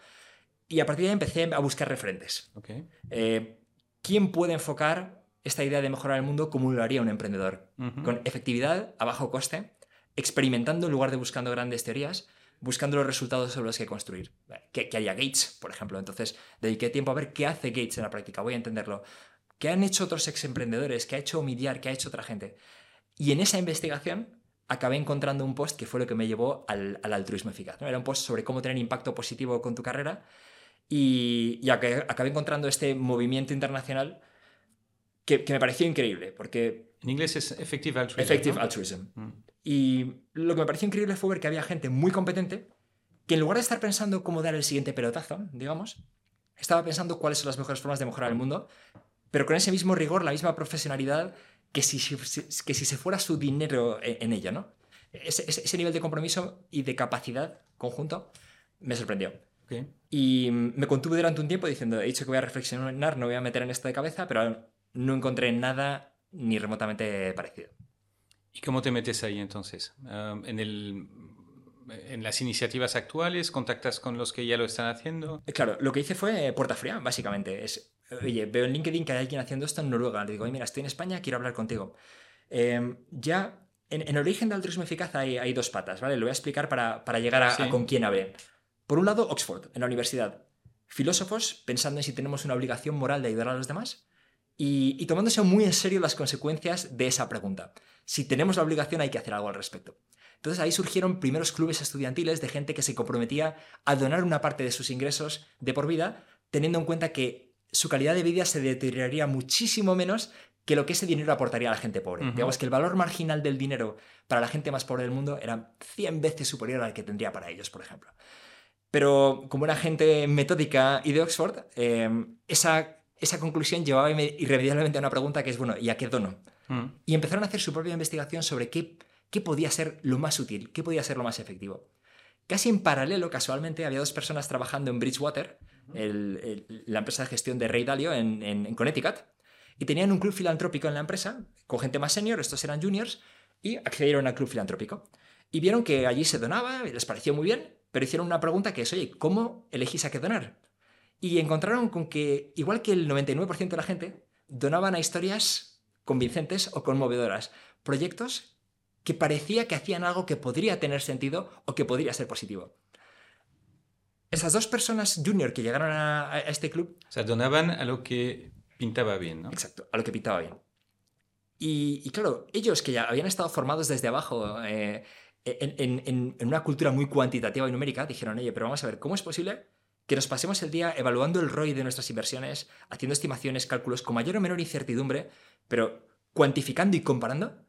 Y a partir de ahí empecé a buscar referentes. Okay. Eh, ¿quién puede enfocar esta idea de mejorar el mundo como lo haría un emprendedor? Con efectividad, a bajo coste, experimentando en lugar de buscando grandes teorías, buscando los resultados sobre los que construir. ¿Qué, haría Gates, por ejemplo? Entonces, dediqué tiempo a ver qué hace Gates en la práctica, voy a entenderlo. ¿Qué han hecho otros ex emprendedores? ¿Qué ha hecho Omidyar? ¿Qué ha hecho otra gente? Y en esa investigación acabé encontrando un post que fue lo que me llevó al, altruismo eficaz. Era un post sobre cómo tener impacto positivo con tu carrera y, acabé encontrando este movimiento internacional que, me pareció increíble, porque... En inglés es Effective Altruism. Effective Altruism. Mm. Y lo que me pareció increíble fue ver que había gente muy competente que en lugar de estar pensando cómo dar el siguiente pelotazo, digamos, estaba pensando cuáles son las mejores formas de mejorar el mundo, pero con ese mismo rigor, la misma profesionalidad que si, que si se fuera su dinero en, ella, ¿no? Ese, ese, nivel de compromiso y de capacidad conjunto me sorprendió. Y me contuve durante un tiempo diciendo, he dicho que voy a reflexionar, no voy a meter en esto de cabeza, pero no encontré nada ni remotamente parecido. ¿Y cómo te metes ahí entonces? en el en las iniciativas actuales? ¿Contactas con los que ya lo están haciendo? Claro, lo que hice fue puerta fría, básicamente. Es, oye, veo en LinkedIn que hay alguien haciendo esto en Noruega. Le digo, oye, mira, estoy en España, quiero hablar contigo. Em, ya, en, el origen del altruismo eficaz hay, dos patas, ¿vale? Lo voy a explicar para, llegar a, con quién hablé. Por un lado, Oxford, en la universidad. Filósofos pensando en si tenemos una obligación moral de ayudar a los demás y, y tomándose muy en serio las consecuencias de esa pregunta. Si tenemos la obligación, hay que hacer algo al respecto. Entonces ahí surgieron primeros clubes estudiantiles de gente que se comprometía a donar una parte de sus ingresos de por vida, teniendo en cuenta que su calidad de vida se deterioraría muchísimo menos que lo que ese dinero aportaría a la gente pobre. Digamos que el valor marginal del dinero para la gente más pobre del mundo era 100 veces superior al que tendría para ellos, por ejemplo. Pero como era gente metódica y de Oxford, eh, esa, esa conclusión llevaba irremediablemente a una pregunta que es, bueno, ¿y a qué dono? Mm. Y empezaron a hacer su propia investigación sobre qué qué podía ser lo más útil, qué podía ser lo más efectivo. Casi en paralelo, casualmente, había dos personas trabajando en Bridgewater, la empresa de gestión de Ray Dalio en, Connecticut, y tenían un club filantrópico en la empresa, con gente más senior, estos eran juniors, y accedieron al club filantrópico. Y vieron que allí se donaba, les pareció muy bien, pero hicieron una pregunta que es, oye, ¿cómo elegís a qué donar? Y encontraron con que, igual que el 99% de la gente, donaban a historias convincentes o conmovedoras, proyectos que parecía que hacían algo que podría tener sentido o que podría ser positivo. Esas dos personas junior que llegaron a, este club... O sea, donaban a lo que pintaba bien, ¿no? Exacto, a lo que pintaba bien. Y, claro, ellos que ya habían estado formados desde abajo eh, en, en, una cultura muy cuantitativa y numérica, dijeron, oye, pero vamos a ver, ¿cómo es posible que nos pasemos el día evaluando el ROI de nuestras inversiones, haciendo estimaciones, cálculos con mayor o menor incertidumbre, pero cuantificando y comparando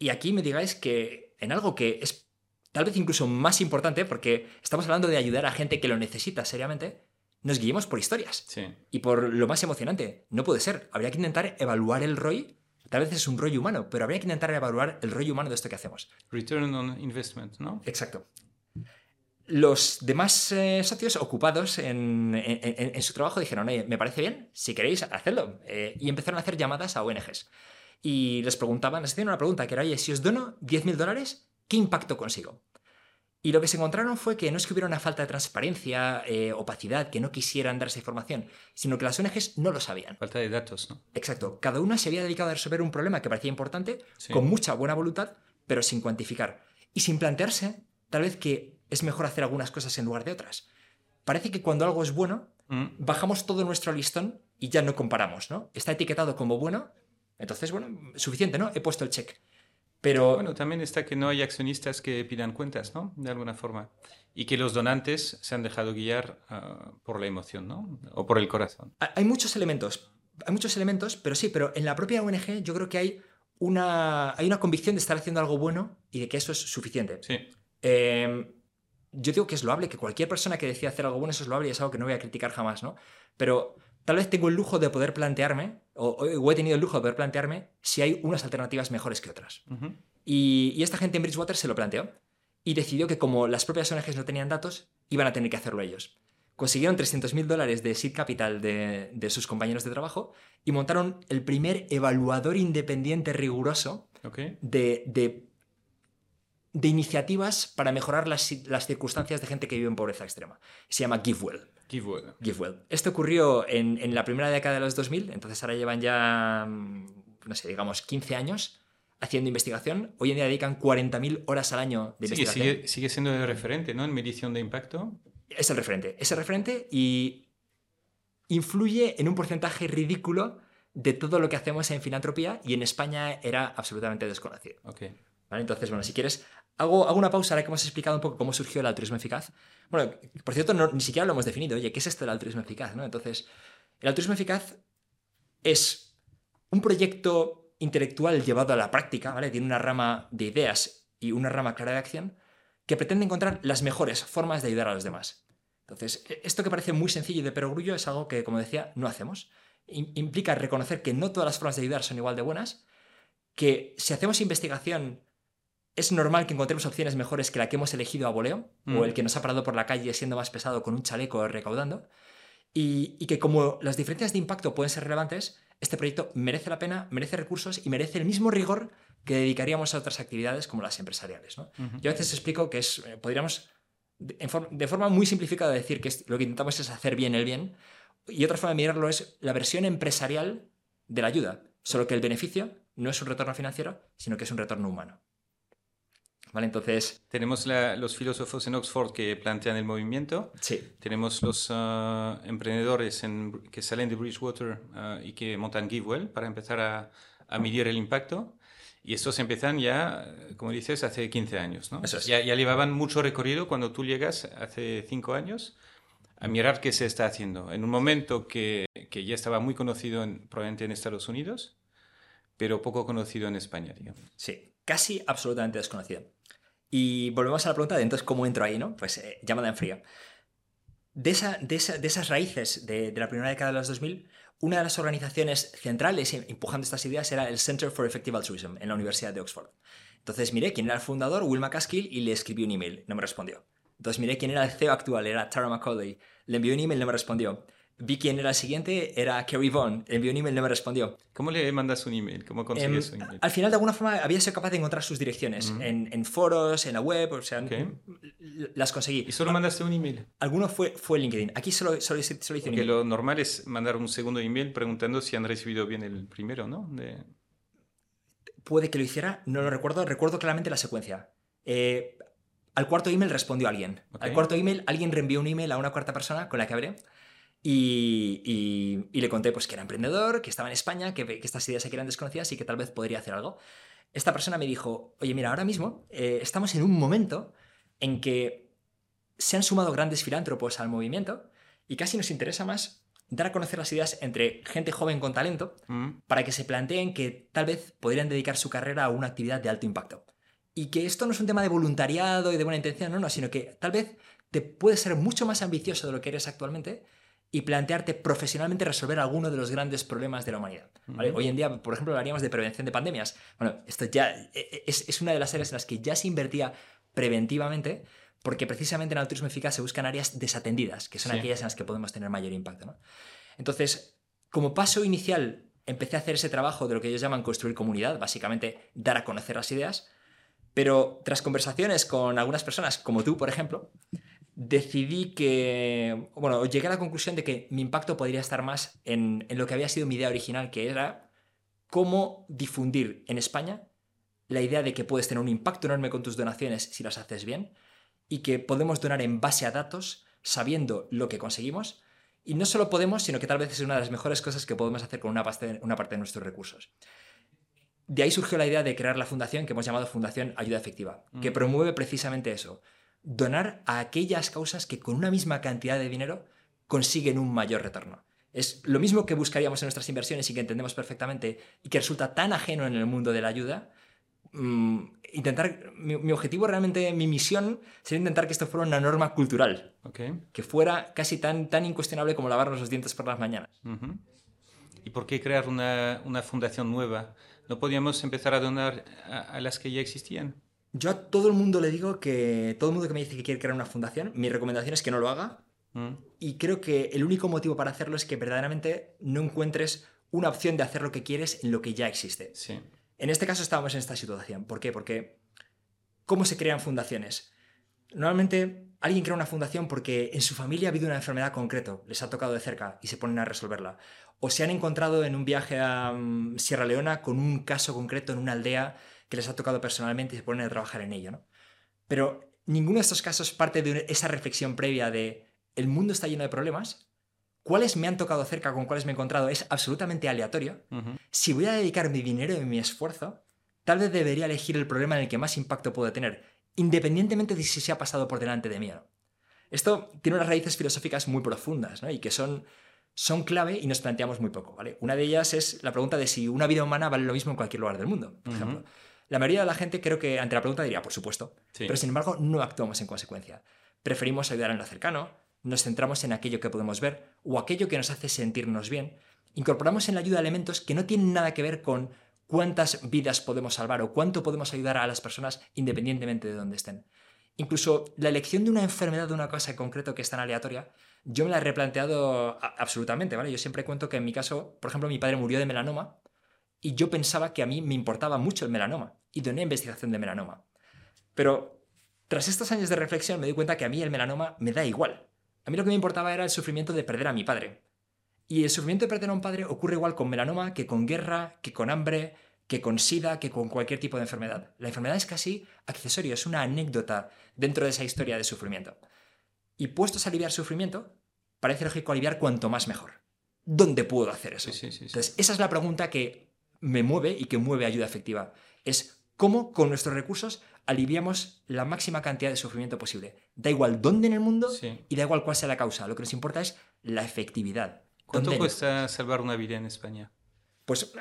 y aquí me digáis que en algo que es tal vez incluso más importante, porque estamos hablando de ayudar a gente que lo necesita seriamente, nos guiemos por historias. Y por lo más emocionante. No puede ser. Habría que intentar evaluar el ROI. Tal vez es un ROI humano, pero habría que intentar evaluar el ROI humano de esto que hacemos. Return on investment, ¿no? Exacto. Los demás eh, socios ocupados en, su trabajo dijeron, oye, me parece bien, si queréis, hacedlo. Eh, y empezaron a hacer llamadas a ONGs y les preguntaban, les hacían una pregunta que era, oye, si os dono 10.000 dólares, ¿qué impacto consigo? Y lo que se encontraron fue que no es que hubiera una falta de transparencia, eh, opacidad, que no quisieran dar esa información, sino que las ONGs no lo sabían. Falta de datos, ¿no? Exacto. Cada una se había dedicado a resolver un problema que parecía importante, con mucha buena voluntad, pero sin cuantificar. Y sin plantearse, tal vez que es mejor hacer algunas cosas en lugar de otras. Parece que cuando algo es bueno, mm. bajamos todo nuestro listón y ya no comparamos, ¿no? Está etiquetado como bueno, entonces, bueno, suficiente, ¿no? He puesto el check. Pero... Bueno, también está que no hay accionistas que pidan cuentas, ¿no? De alguna forma. Y que los donantes se han dejado guiar ah, por la emoción, ¿no? O por el corazón. Hay muchos elementos. Hay muchos elementos, pero sí, pero en la propia ONG yo creo que hay una, hay una convicción de estar haciendo algo bueno y de que eso es suficiente. Sí. Em, yo digo que es loable, que cualquier persona que decida hacer algo bueno, eso es loable y es algo que no voy a criticar jamás, ¿no? Pero tal vez tengo el lujo de poder plantearme, o, he tenido el lujo de poder plantearme, si hay unas alternativas mejores que otras. y, esta gente en Bridgewater se lo planteó y decidió que como las propias ONGs no tenían datos, iban a tener que hacerlo ellos. Consiguieron 300.000 dólares de seed capital de, sus compañeros de trabajo y montaron el primer evaluador independiente riguroso de, de, iniciativas para mejorar las, las circunstancias de gente que vive en pobreza extrema. Se llama GiveWell. GiveWell. Esto ocurrió en, la primera década de los 2000, entonces ahora llevan ya, mm, no sé, digamos 15 años haciendo investigación. Hoy en día dedican 40.000 horas al año de investigación. Sigue, sigue siendo el referente, ¿no? En medición de impacto. Es el referente, es el referente y influye en un porcentaje ridículo de todo lo que hacemos en filantropía y en España era absolutamente desconocido. Okay. Entonces, bueno, si quieres, hago, una pausa ahora que hemos explicado un poco cómo surgió el altruismo eficaz. Bueno, por cierto, ni siquiera lo hemos definido. Oye, ¿qué es esto del altruismo eficaz? ¿no? Entonces, el altruismo eficaz es un proyecto intelectual llevado a la práctica, ¿vale? Tiene una rama de ideas y una rama clara de acción que pretende encontrar las mejores formas de ayudar a los demás. Entonces, e, esto que parece muy sencillo y de perogrullo es algo que, como decía, no hacemos. Implica reconocer que no todas las formas de ayudar son igual de buenas, que si hacemos investigación es normal que encontremos opciones mejores que la que hemos elegido a voleo, o mm. el que nos ha parado por la calle siendo más pesado con un chaleco recaudando, y, que como las diferencias de impacto pueden ser relevantes, este proyecto merece la pena, merece recursos y merece el mismo rigor que dedicaríamos a otras actividades como las empresariales. ¿no? Yo a veces explico que es, eh, podríamos, de, de, forma muy simplificada, decir que lo que intentamos es hacer bien el bien, y otra forma de mirarlo es la versión empresarial de la ayuda, solo que el beneficio no es un retorno financiero, sino que es un retorno humano. ¿Vale? Entonces... Tenemos los filósofos en Oxford que plantean el movimiento. Sí. Tenemos los ah, emprendedores que salen de Bridgewater ah, y que montan GiveWell para empezar a, a, medir el impacto. Y estos empiezan ya, como dices, hace 15 años. ¿no? ya, ya, llevaban mucho recorrido cuando tú llegas hace 5 años a mirar qué se está haciendo. En un momento que, que ya estaba muy conocido en, probablemente en Estados Unidos, pero poco conocido en España, digamos. Sí, casi absolutamente desconocido. Y volvemos a la pregunta de entonces cómo entro ahí, ¿no? Pues eh, llamada en frío. De, esa, de, de, esas raíces de, de, la primera década de los 2000, una de las organizaciones centrales empujando estas ideas era el Center for Effective Altruism en la Universidad de Oxford. Entonces miré quién era el fundador, Will McCaskill, y le escribí un email. No me respondió. Entonces miré quién era el CEO actual, era Tara McCauley. Le envié un email, no me respondió. Vi quién era el siguiente, era Kerry Vaughn. Envió un email, no me respondió. ¿Cómo le mandas un email? ¿Cómo consigues su email? Al final, de alguna forma, había sido capaz de encontrar sus direcciones en, en, foros, en la web, o sea, las conseguí. ¿Y solo mandaste un email? Alguno fue, fue LinkedIn. Aquí solo, solo, hice, solo hice un email. lo normal es mandar un segundo email preguntando si han recibido bien el primero, ¿no? De... Puede que lo hiciera, no lo recuerdo. Recuerdo claramente la secuencia. Eh, al cuarto email respondió alguien. Okay. Al cuarto email, alguien reenvió un email a una cuarta persona con la que hablé. Y, y, le conté pues, que era emprendedor, que estaba en España, que, que, estas ideas aquí eran desconocidas y que tal vez podría hacer algo. Esta persona me dijo, oye, mira, ahora mismo eh, estamos en un momento en que se han sumado grandes filántropos al movimiento y casi nos interesa más dar a conocer las ideas entre gente joven con talento mm. para que se planteen que tal vez podrían dedicar su carrera a una actividad de alto impacto. Y que esto no es un tema de voluntariado y de buena intención, no, no, sino que tal vez te puedes ser mucho más ambicioso de lo que eres actualmente y plantearte profesionalmente resolver alguno de los grandes problemas de la humanidad. ¿vale? Hoy en día, por ejemplo, hablaríamos de prevención de pandemias. Bueno, esto ya e, e, es, es, una de las áreas en las que ya se invertía preventivamente, porque precisamente en el altruismo eficaz se buscan áreas desatendidas, que son sí. aquellas en las que podemos tener mayor impacto. ¿no? Entonces, como paso inicial, empecé a hacer ese trabajo de lo que ellos llaman construir comunidad, básicamente dar a conocer las ideas, pero tras conversaciones con algunas personas, como tú, por ejemplo, decidí que, bueno, llegué a la conclusión de que mi impacto podría estar más en, en, lo que había sido mi idea original, que era cómo difundir en España la idea de que puedes tener un impacto enorme con tus donaciones si las haces bien y que podemos donar en base a datos sabiendo lo que conseguimos. Y no solo podemos, sino que tal vez es una de las mejores cosas que podemos hacer con una parte, una parte de nuestros recursos. De ahí surgió la idea de crear la fundación que hemos llamado Fundación Ayuda Efectiva, mm. que promueve precisamente eso, donar a aquellas causas que con una misma cantidad de dinero consiguen un mayor retorno. Es lo mismo que buscaríamos en nuestras inversiones y que entendemos perfectamente y que resulta tan ajeno en el mundo de la ayuda. Mm, intentar, mi, mi, objetivo realmente, mi misión sería intentar que esto fuera una norma cultural. Okay. Que fuera casi tan, tan incuestionable como lavarnos los dientes por las mañanas. Uh -huh. ¿Y por qué crear una, una, fundación nueva? ¿No podíamos empezar a donar a, a las que ya existían? Yo a todo el mundo le digo que todo el mundo que me dice que quiere crear una fundación, mi recomendación es que no lo haga. Mm. Y creo que el único motivo para hacerlo es que verdaderamente no encuentres una opción de hacer lo que quieres en lo que ya existe. Sí. En este caso estábamos en esta situación. ¿Por qué? Porque ¿cómo se crean fundaciones? Normalmente alguien crea una fundación porque en su familia ha habido una enfermedad concreta, les ha tocado de cerca y se ponen a resolverla. O se han encontrado en un viaje a um, Sierra Leona con un caso concreto en una aldea que les ha tocado personalmente y se ponen a trabajar en ello, ¿no? Pero ninguno de estos casos parte de esa reflexión previa de el mundo está lleno de problemas, cuáles me han tocado cerca, con cuáles me he encontrado, es absolutamente aleatorio. Uh -huh. Si voy a dedicar mi dinero y mi esfuerzo, tal vez debería elegir el problema en el que más impacto puedo tener, independientemente de si se ha pasado por delante de mí o no. Esto tiene unas raíces filosóficas muy profundas ¿no? y que son, son clave y nos planteamos muy poco. ¿vale? Una de ellas es la pregunta de si una vida humana vale lo mismo en cualquier lugar del mundo, por uh -huh. ejemplo. La mayoría de la gente creo que ante la pregunta diría, por supuesto, sí. pero sin embargo no actuamos en consecuencia. Preferimos ayudar en lo cercano, nos centramos en aquello que podemos ver o aquello que nos hace sentirnos bien. Incorporamos en la ayuda elementos que no tienen nada que ver con cuántas vidas podemos salvar o cuánto podemos ayudar a las personas independientemente de dónde estén. Incluso la elección de una enfermedad de una cosa en concreto que es tan aleatoria yo me la he replanteado absolutamente, ¿vale? Yo siempre cuento que en mi caso, por ejemplo, mi padre murió de melanoma y yo pensaba que a mí me importaba mucho el melanoma y doné investigación de melanoma. Pero tras estos años de reflexión me di cuenta que a mí el melanoma me da igual. A mí lo que me importaba era el sufrimiento de perder a mi padre. Y el sufrimiento de perder a un padre ocurre igual con melanoma que con guerra, que con hambre, que con sida, que con cualquier tipo de enfermedad. La enfermedad es casi accesorio, es una anécdota dentro de esa historia de sufrimiento. Y puestos a aliviar sufrimiento, parece lógico aliviar cuanto más mejor. ¿Dónde puedo hacer eso? Entonces, esa es la pregunta que me mueve y que mueve ayuda efectiva. Es cómo con nuestros recursos aliviamos la máxima cantidad de sufrimiento posible. Da igual dónde en el mundo y da igual cuál sea la causa. Lo que nos importa es la efectividad. ¿Cuánto cuesta salvar una vida en España? Pues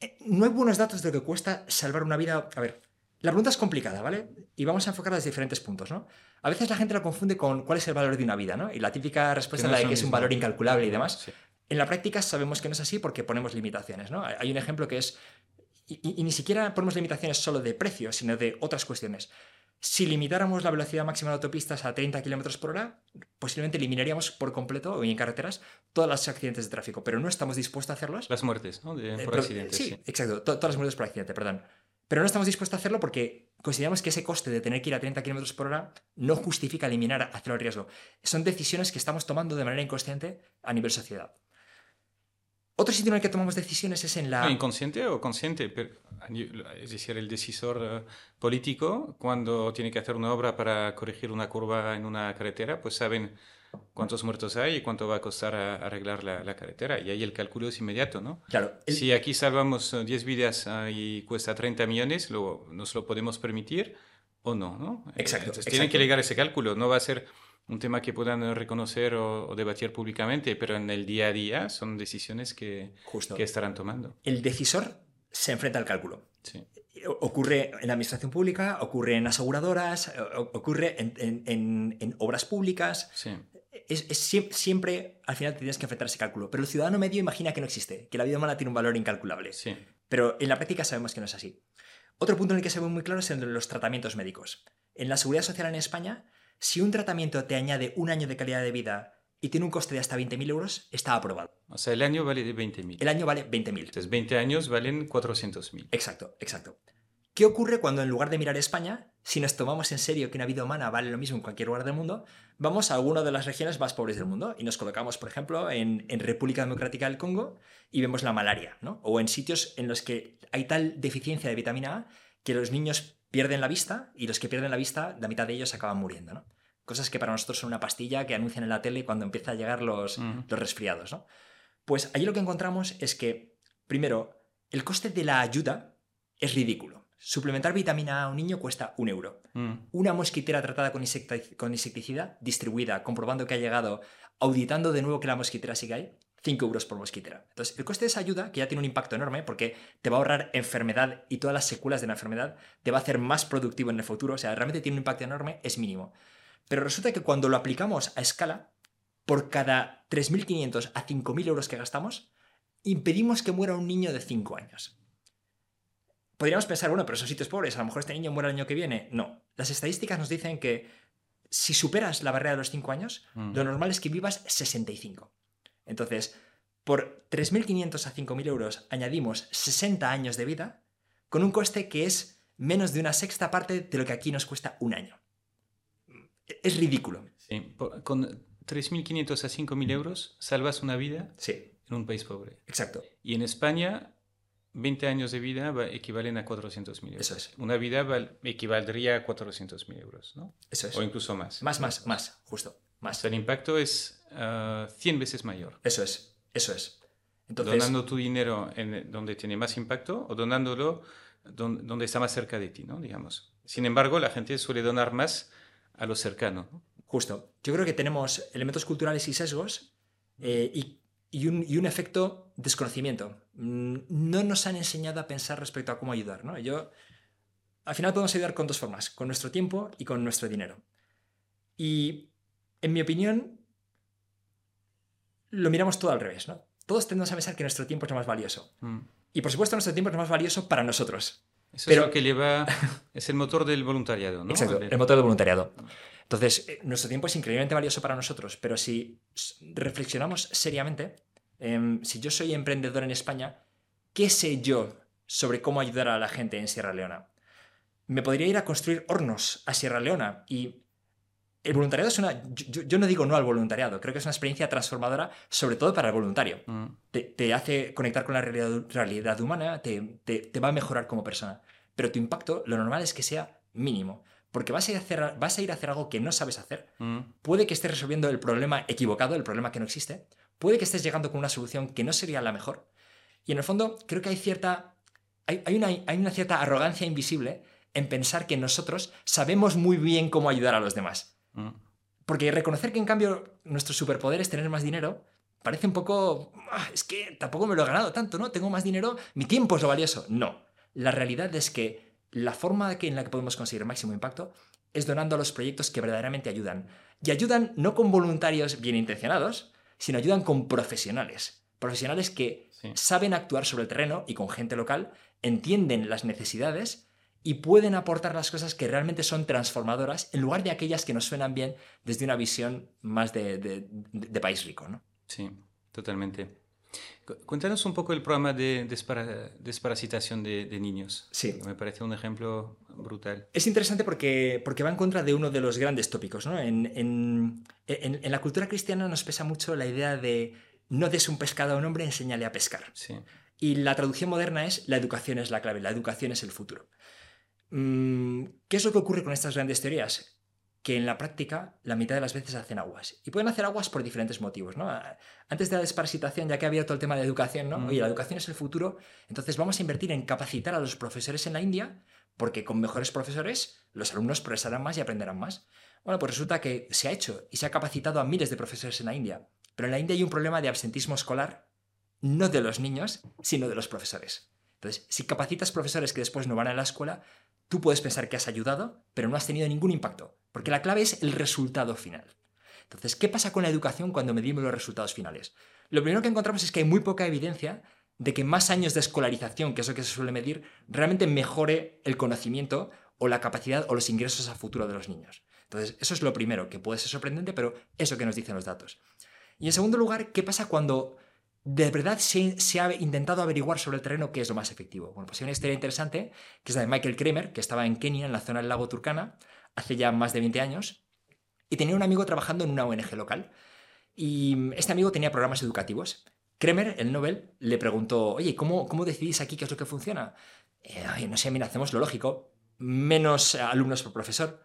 eh, no hay buenos datos de lo que cuesta salvar una vida. A ver, la pregunta es complicada, ¿vale? Y vamos a enfocarla desde diferentes puntos, ¿no? A veces la gente lo confunde con cuál es el valor de una vida, ¿no? Y la típica respuesta es la de que es un valor incalculable y demás. En la práctica sabemos que no es así porque ponemos limitaciones, ¿no? Hay un ejemplo que es y, ni siquiera ponemos limitaciones solo de precio, sino de otras cuestiones. Si limitáramos la velocidad máxima de autopistas a 30 km por hora, posiblemente eliminaríamos por completo, o en carreteras, todos los accidentes de tráfico, pero no estamos dispuestos a hacerlos. Las muertes, ¿no? Eh, por accidentes. Sí, exacto, todas las muertes por accidente, perdón. Pero no estamos dispuestos a hacerlo porque consideramos que ese coste de tener que ir a 30 km por hora no justifica eliminar a cero riesgo. Son decisiones que estamos tomando de manera inconsciente a nivel sociedad. Otro sitio en el que tomamos decisiones es en la... inconsciente o consciente, es decir, el decisor eh, político, cuando tiene que hacer una obra para corregir una curva en una carretera, pues saben cuántos muertos hay y cuánto va a costar arreglar la, carretera. Y ahí el cálculo es inmediato, ¿no? Claro. Si aquí salvamos 10 eh, vidas eh, y cuesta 30 millones, nos lo podemos permitir o no, ¿no? Exacto. Entonces tienen que llegar ese cálculo, no va a ser un tema que puedan reconocer o, debatir públicamente, pero en el día a día son decisiones que, que estarán tomando. El decisor se enfrenta al cálculo. Sí. Ocurre en la administración pública, ocurre en aseguradoras, ocurre en, obras públicas. Sí. Es, siempre, al final tienes que enfrentar ese cálculo. Pero el ciudadano medio imagina que no existe, que la vida humana tiene un valor incalculable. Sí. Pero en la práctica sabemos que no es así. Otro punto en el que se ve muy claro es el de los tratamientos médicos. En la seguridad social en España si un tratamiento te añade un año de calidad de vida y tiene un coste de hasta 20.000 euros, está aprobado. O sea, el año vale de 20.000. El año vale 20.000. Entonces, 20 años valen 400.000. Exacto, exacto. ¿Qué ocurre cuando en lugar de mirar España, si nos tomamos en serio que una vida humana vale lo mismo en cualquier lugar del mundo, vamos a alguna de las regiones más pobres del mundo y nos colocamos, por ejemplo, en, en República Democrática del Congo y vemos la malaria, ¿no? O en sitios en los que hay tal deficiencia de vitamina A que los niños pierden la vista y los que pierden la vista, la mitad de ellos acaban muriendo, ¿no? Cosas que para nosotros son una pastilla que anuncian en la tele cuando empiezan a llegar los, los resfriados. ¿no? Pues allí lo que encontramos es que, primero, el coste de la ayuda es ridículo. Suplementar vitamina A a un niño cuesta un euro. Mm. Una mosquitera tratada con, con, insecticida, distribuida, comprobando que ha llegado, auditando de nuevo que la mosquitera sigue ahí, 5 euros por mosquitera. Entonces, el coste de esa ayuda, que ya tiene un impacto enorme, porque te va a ahorrar enfermedad y todas las secuelas de la enfermedad, te va a hacer más productivo en el futuro, o sea, realmente tiene un impacto enorme, es mínimo. Pero resulta que cuando lo aplicamos a escala, por cada 3.500 a 5.000 euros que gastamos, impedimos que muera un niño de 5 años. Podríamos pensar, bueno, pero son sitios pobres, a lo mejor este niño muere el año que viene. No, las estadísticas nos dicen que si superas la barrera de los 5 años, mm. lo normal es que vivas 65. Entonces, por 3.500 a 5.000 euros añadimos 60 años de vida con un coste que es menos de una sexta parte de lo que aquí nos cuesta un año es ridículo. Sí, con 3.500 a 5.000 euros salvas una vida sí. en un país pobre. Exacto. Y en España, 20 años de vida equivalen a 400.000 euros. Eso es. Una vida equivaldría a 400.000 euros, ¿no? Eso es. O incluso más. Más, más, más, justo. Más. el impacto es 100 ah, veces mayor. Eso es, eso es. Entonces... Donando tu dinero en donde tiene más impacto o donándolo donde, donde está más cerca de ti, ¿no? Digamos. Sin embargo, la gente suele donar más a lo cercano. Justo. Yo creo que tenemos elementos culturales y sesgos eh, y, un, efecto desconocimiento. Mm, no nos han enseñado a pensar respecto a cómo ayudar. ¿no? Yo, al final podemos ayudar con dos formas, con nuestro tiempo y con nuestro dinero. Y, en mi opinión, lo miramos todo al revés. ¿no? Todos tendemos a pensar que nuestro tiempo es lo más valioso. Mm. Y, por supuesto, nuestro tiempo es lo más valioso para nosotros. Eso es lo que lleva, [laughs] es el motor del voluntariado, ¿no? Exacto, el motor del voluntariado. Entonces, eh, nuestro tiempo es increíblemente valioso para nosotros, pero si reflexionamos seriamente, em, si yo soy emprendedor en España, ¿qué sé yo sobre cómo ayudar a la gente en Sierra Leona? Me podría ir a construir hornos a Sierra Leona y el voluntariado es una... Yo, no digo no al voluntariado, creo que es una experiencia transformadora, sobre todo para el voluntario. Mm. Te, hace conectar con la realidad, realidad humana, te, te, va a mejorar como persona. Pero tu impacto, lo normal es que sea mínimo. Porque vas a ir a hacer, vas a, ir a hacer algo que no sabes hacer. Mm. Puede que estés resolviendo el problema equivocado, el problema que no existe. Puede que estés llegando con una solución que no sería la mejor. Y en el fondo, creo que hay cierta. Hay, hay, una, hay una cierta arrogancia invisible en pensar que nosotros sabemos muy bien cómo ayudar a los demás. Mm. Porque reconocer que en cambio nuestro superpoder es tener más dinero parece un poco... Ah, es que tampoco me lo he ganado tanto, ¿no? Tengo más dinero, mi tiempo es lo valioso. No. La realidad es que la forma en la que podemos conseguir máximo impacto es donando a los proyectos que verdaderamente ayudan. Y ayudan no con voluntarios bien intencionados, sino ayudan con profesionales. Profesionales que saben actuar sobre el terreno y con gente local, entienden las necesidades y pueden aportar las cosas que realmente son transformadoras en lugar de aquellas que nos suenan bien desde una visión más de, país rico. ¿no? Sí, totalmente. Cuéntanos un poco el programa de desparasitación de, niños. Sí. Me parece un ejemplo brutal. Es interesante porque, porque va en contra de uno de los grandes tópicos. ¿no? En, en, en, la cultura cristiana nos pesa mucho la idea de no des un pescado a un hombre, enséñale a pescar. Sí. Y la traducción moderna es la educación es la clave, la educación es el futuro. Mm, ¿Qué es lo que ocurre con estas grandes teorías? Que en la práctica la mitad de las veces hacen aguas. Y pueden hacer aguas por diferentes motivos. ¿no? Antes de la desparasitación, ya que había todo el tema de educación, ¿no? Oye, la educación es el futuro, entonces vamos a invertir en capacitar a los profesores en la India, porque con mejores profesores los alumnos progresarán más y aprenderán más. Bueno, pues resulta que se ha hecho y se ha capacitado a miles de profesores en la India. Pero en la India hay un problema de absentismo escolar, no de los niños, sino de los profesores. Entonces, si capacitas profesores que después no van a la escuela, Tú puedes pensar que has ayudado, pero no has tenido ningún impacto, porque la clave es el resultado final. Entonces, ¿qué pasa con la educación cuando medimos los resultados finales? Lo primero que encontramos es que hay muy poca evidencia de que más años de escolarización, que es lo que se suele medir, realmente mejore el conocimiento o la capacidad o los ingresos a futuro de los niños. Entonces, eso es lo primero, que puede ser sorprendente, pero eso que nos dicen los datos. Y en segundo lugar, ¿qué pasa cuando de verdad se, ha intentado averiguar sobre el terreno qué es lo más efectivo. Bueno, pues hay una historia interesante, que es la de Michael Kramer, que estaba en Kenia, en la zona del lago Turkana, hace ya más de 20 años, y tenía un amigo trabajando en una ONG local. Y este amigo tenía programas educativos. Kramer, el Nobel, le preguntó, oye, ¿cómo, cómo decidís aquí qué es lo que funciona? Eh, no sé, mira, hacemos lo lógico, menos alumnos por profesor,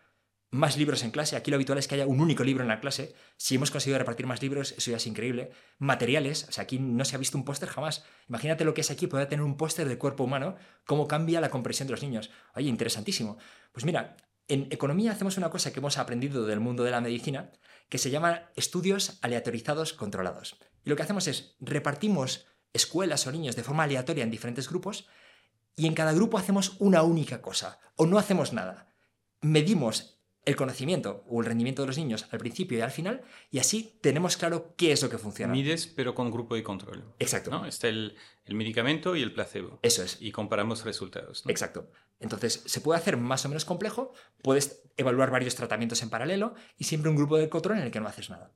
más libros en clase. Aquí lo habitual es que haya un único libro en la clase. Si hemos conseguido repartir más libros, eso ya es increíble. Materiales, o sea, aquí no se ha visto un póster jamás. Imagínate lo que es aquí, poder tener un póster del cuerpo humano, cómo cambia la comprensión de los niños. Oye, interesantísimo. Pues mira, en economía hacemos una cosa que hemos aprendido del mundo de la medicina, que se llama estudios aleatorizados controlados. Y lo que hacemos es repartimos escuelas o niños de forma aleatoria en diferentes grupos y en cada grupo hacemos una única cosa o no hacemos nada. Medimos el conocimiento o el rendimiento de los niños al principio y al final, y así tenemos claro qué es lo que funciona. Mides, pero con grupo de control. Exacto. ¿no? Está el, medicamento y el placebo. Eso es. Y comparamos resultados. Exacto. Entonces, se puede hacer más o menos complejo, puedes evaluar varios tratamientos en paralelo y siempre un grupo de control en el que no haces nada.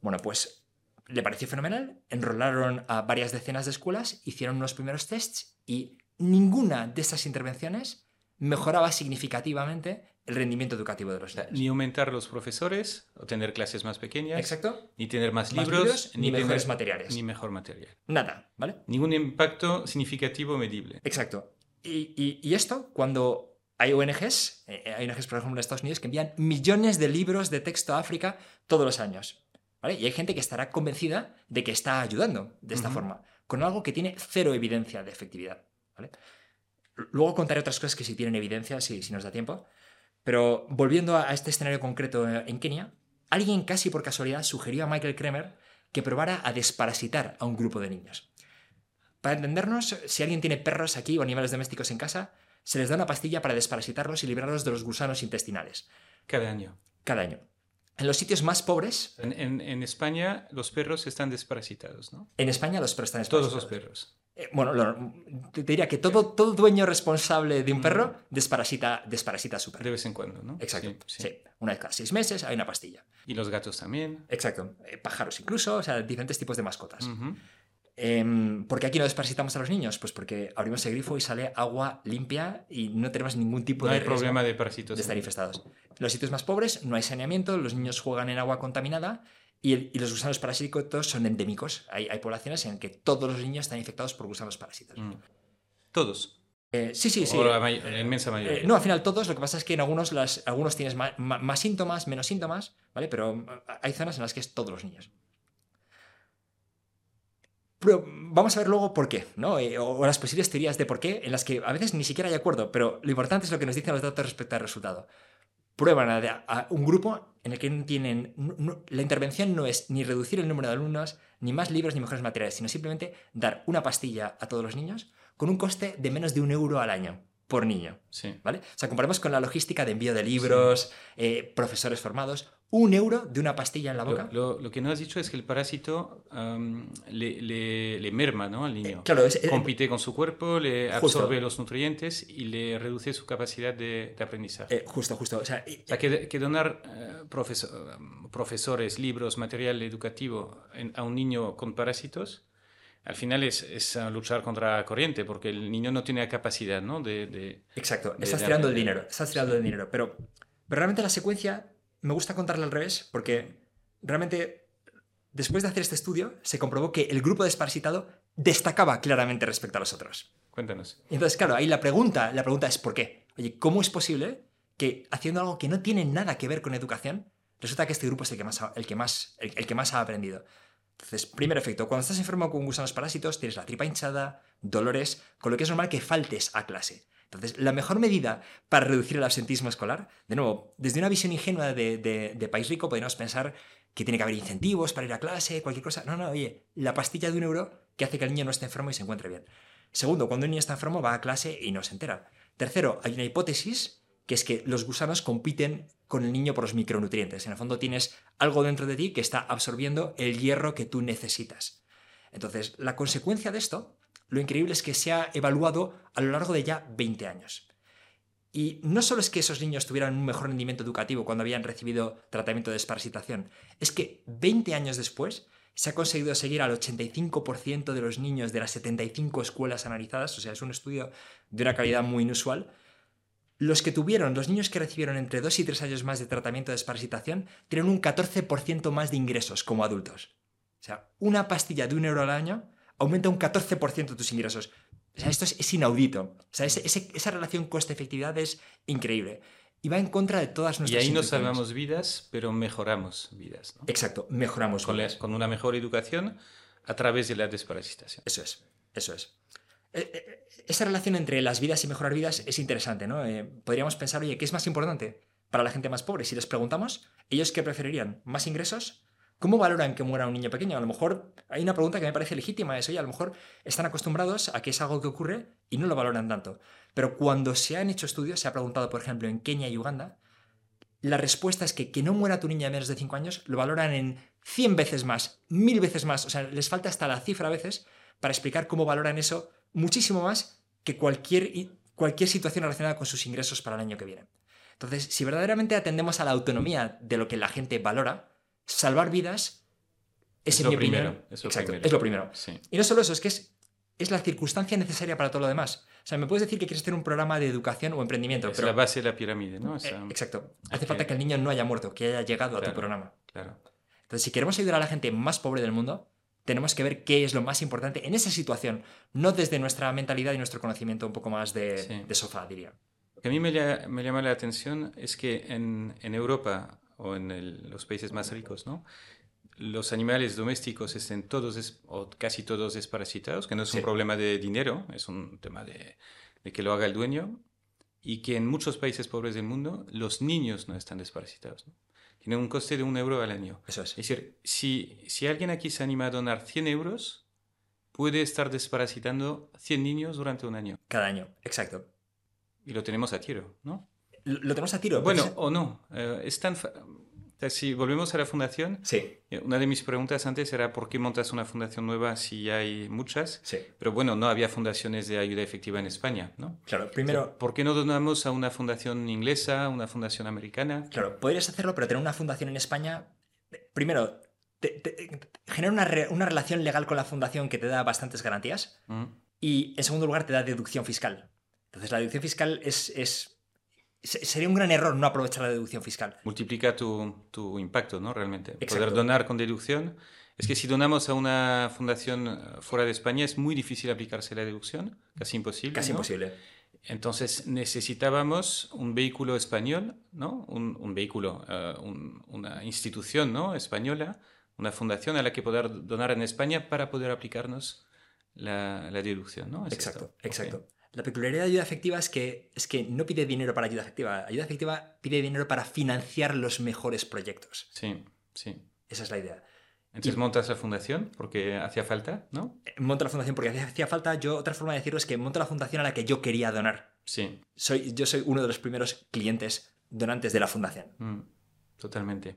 Bueno, pues le pareció fenomenal, enrolaron a varias decenas de escuelas, hicieron unos primeros tests y ninguna de estas intervenciones mejoraba significativamente el rendimiento educativo de los niños. Ni aumentar los profesores, o tener clases más pequeñas. Exacto. Ni tener más, libros, ni, mejores materiales. Ni mejor material. Nada, ¿vale? Ningún impacto significativo medible. Exacto. Y, esto, cuando hay ONGs, eh, hay ONGs, por ejemplo, en Estados Unidos, que envían millones de libros de texto a África todos los años. ¿vale? Y hay gente que estará convencida de que está ayudando de esta forma, con algo que tiene cero evidencia de efectividad. ¿vale? Luego contaré otras cosas que sí tienen evidencia, si, si nos da tiempo. Pero volviendo a este escenario concreto en Kenia, alguien casi por casualidad sugirió a Michael Kremer que probara a desparasitar a un grupo de niños. Para entendernos, si alguien tiene perros aquí o animales domésticos en casa, se les da una pastilla para desparasitarlos y librarlos de los gusanos intestinales. Cada año. Cada año. En los sitios más pobres. En, España los perros están desparasitados, ¿no? En España los perros están desparasitados. Todos los perros. Eh, bueno, lo- te diría que todo, todo dueño responsable de un perro desparasita, desparasita a su perro. De vez en cuando, ¿no? Exacto, Sí, sí. sí. Una vez cada seis meses hay una pastilla. Y los gatos también. Exacto. Eh, pájaros incluso, o sea, diferentes tipos de mascotas. Em, ¿Por qué aquí no desparasitamos a los niños? Pues porque abrimos el grifo y sale agua limpia y no tenemos ningún tipo No de hay problema de parásitos. de estar infestados. Los sitios más pobres no hay saneamiento, los niños juegan en agua contaminada y, el- y los gusanos parasíticos son endémicos. Hay, hay poblaciones en que todos los niños están infectados por gusanos parásitos. Mm. Todos. Eh, sí, sí, sí. O la, may- la inmensa Eh, mayoría. no, al final todos, lo que pasa es que en algunos, las, algunos tienes más, síntomas, menos síntomas, ¿vale? Pero mm, hay zonas en las que es todos los niños. Pero vamos a ver luego por qué, ¿no? Eh, o, o las posibles teorías de por qué, en las que a veces ni siquiera hay acuerdo, pero lo importante es lo que nos dicen los datos respecto al resultado. Prueban a, a un grupo en el que no tienen. no- no- la intervención no es ni reducir el número de alumnos, ni más libros, ni mejores materiales, sino simplemente dar una pastilla a todos los niños con un coste de menos de un euro al año por niño. Sí. ¿Vale? O sea, comparamos con la logística de envío de libros, eh, profesores formados. Un euro de una pastilla en la boca. Lo, lo- lo que no has dicho es que el parásito am, le, le- le merma ¿no? al niño. Eh, claro, es- eh, Compite con su cuerpo, le Justo. absorbe los nutrientes y le reduce su capacidad de, de aprendizaje. eh, justo, justo. O sea, O sea, que, que donar eh, profeso- um, profesores, libros, material educativo en- a un niño con parásitos, al final es, es luchar contra la corriente, porque el niño no tiene la capacidad ¿no? de, de- exacto. de- Estás de tirando el aprender. dinero. Estás tirando el dinero. Pero, pero realmente la secuencia me gusta contarla al revés porque realmente después de hacer este estudio se comprobó que el grupo desparasitado destacaba claramente respecto a los otros. Cuéntanos. Y Entonces, claro, ahí la pregunta, la pregunta es ¿por qué? Oye, ¿cómo es posible que haciendo algo que no tiene nada que ver con educación, resulta que este grupo es el que más ha, el que más, el, el que más ha aprendido? Entonces, primer efecto, cuando estás enfermo con gusanos parásitos, tienes la tripa hinchada, dolores, con lo que es normal que faltes a clase. Entonces, la mejor medida para reducir el absentismo escolar, de nuevo, desde una visión ingenua de, país rico, podríamos pensar que tiene que haber incentivos para ir a clase, cualquier cosa. No, no, oye, la pastilla de un euro que hace que el niño no esté enfermo y se encuentre bien. Segundo, cuando un niño está enfermo va a clase y no se entera. Tercero, hay una hipótesis que es que los gusanos compiten con el niño por los micronutrientes. En el fondo tienes algo dentro de ti que está absorbiendo el hierro que tú necesitas. Entonces, la consecuencia de esto, lo increíble es que se ha evaluado a lo largo de ya 20 años. Y no solo es que esos niños tuvieran un mejor rendimiento educativo cuando habían recibido tratamiento de desparasitación, es que 20 años después se ha conseguido seguir al 85% de los niños de las 75 escuelas analizadas, o sea, es un estudio de una calidad muy inusual. Los que tuvieron, los niños que recibieron entre 2 y 3 años más de tratamiento de desparasitación, tienen un 14% más de ingresos como adultos. O sea, una pastilla de un euro al año aumenta un 14% tus ingresos. O sea, esto es, es inaudito. O sea, ese- ese- esa relación coste-efectividad es increíble. Y va en contra de todas Y nuestras ahí no salvamos vidas, pero mejoramos vidas. ¿no? Exacto, mejoramos Con, la- vidas. con una mejor educación a través de la desparasitación. Eso es, eso es. Eh, eh, Esa relación entre las vidas y mejorar vidas es interesante, ¿no? Eh, podríamos pensar, oye, ¿qué es más importante para la gente más pobre? Si les preguntamos, ¿ellos qué preferirían? ¿Más ingresos? ¿Cómo valoran que muera un niño pequeño? A lo mejor hay una pregunta que me parece legítima, es, oye, a lo mejor están acostumbrados a que es algo que ocurre y no lo valoran tanto. Pero cuando se han hecho estudios, se ha preguntado, por ejemplo, en Kenia y Uganda, la respuesta es que que no muera tu niña de menos de 5 años lo valoran en 100 veces más, 1000 veces más. O sea, les falta hasta la cifra a veces para explicar cómo valoran eso muchísimo más que cualquier, cualquier situación relacionada con sus ingresos para el año que viene. Entonces, si verdaderamente atendemos a la autonomía de lo que la gente valora, salvar vidas es, Es en lo mi opinión, primero, es lo exacto, primero. es lo primero. Sí. Y no solo eso, es que es, es la circunstancia necesaria para todo lo demás. O sea, me puedes decir que quieres hacer un programa de educación o emprendimiento, Es pero... la base de la pirámide, ¿no? Eh, Esa- exacto. Hace falta que el niño no haya muerto, que haya llegado a tu programa. claro. Entonces, si queremos ayudar a la gente más pobre del mundo, tenemos que ver qué es lo más importante en esa situación, no desde nuestra mentalidad y nuestro conocimiento un poco más de, Sí. de sofá, diría. Lo que a mí me, me llama la atención es que en, en Europa o en el- los países más ricos, ¿no? Los animales domésticos estén todos, des- o casi todos desparasitados, que no es Sí. un problema de dinero, es un tema de, de que lo haga el dueño, y que en muchos países pobres del mundo los niños no están desparasitados. ¿no? Tienen un coste de un euro al año. Eso es. Es decir, si, si alguien aquí se anima a donar 100 euros, puede estar desparasitando 100 niños durante un año. Cada año, exacto. Y lo tenemos a tiro, ¿no? Lo, lo tenemos a tiro. Bueno, o no. eh, es tan fa- Si volvemos a la fundación, Sí, eh, una de mis preguntas antes era por qué montas una fundación nueva si hay muchas. sí. Pero bueno, no había fundaciones de ayuda efectiva en España, ¿no? Claro, primero, ¿Por qué no donamos a una fundación inglesa, una fundación americana? claro, podrías hacerlo, pero tener una fundación en España, primero, te, te- genera una, re- una relación legal con la fundación que te da bastantes garantías. Mm, Y en segundo lugar, te da deducción fiscal. Entonces, la deducción fiscal es. Sería un gran error no aprovechar la deducción fiscal. Multiplica tu, tu impacto, ¿no? Realmente. Exacto. Poder donar con deducción. Es que si donamos a una fundación eh, fuera de España es muy difícil aplicarse la deducción, casi imposible. Casi ¿no? imposible. Entonces necesitábamos un vehículo español, ¿no? Un, un vehículo, eh, un- una institución, ¿no? Española, una fundación a la que poder donar en España para poder aplicarnos la, la deducción, ¿no? ¿Es Exacto, esto? Exacto. La peculiaridad de ayuda efectiva es que, es que no pide dinero para ayuda efectiva. Ayuda efectiva pide dinero para financiar los mejores proyectos. Sí, sí. Esa es la idea. Entonces Y- montas la fundación porque hacía falta, ¿no? Eh, Monto la fundación porque hacía- hacía falta. Yo, otra forma de decirlo es que monto la fundación a la que yo quería donar. Sí, Soy, yo soy uno de los primeros clientes donantes de la fundación. Mm, totalmente.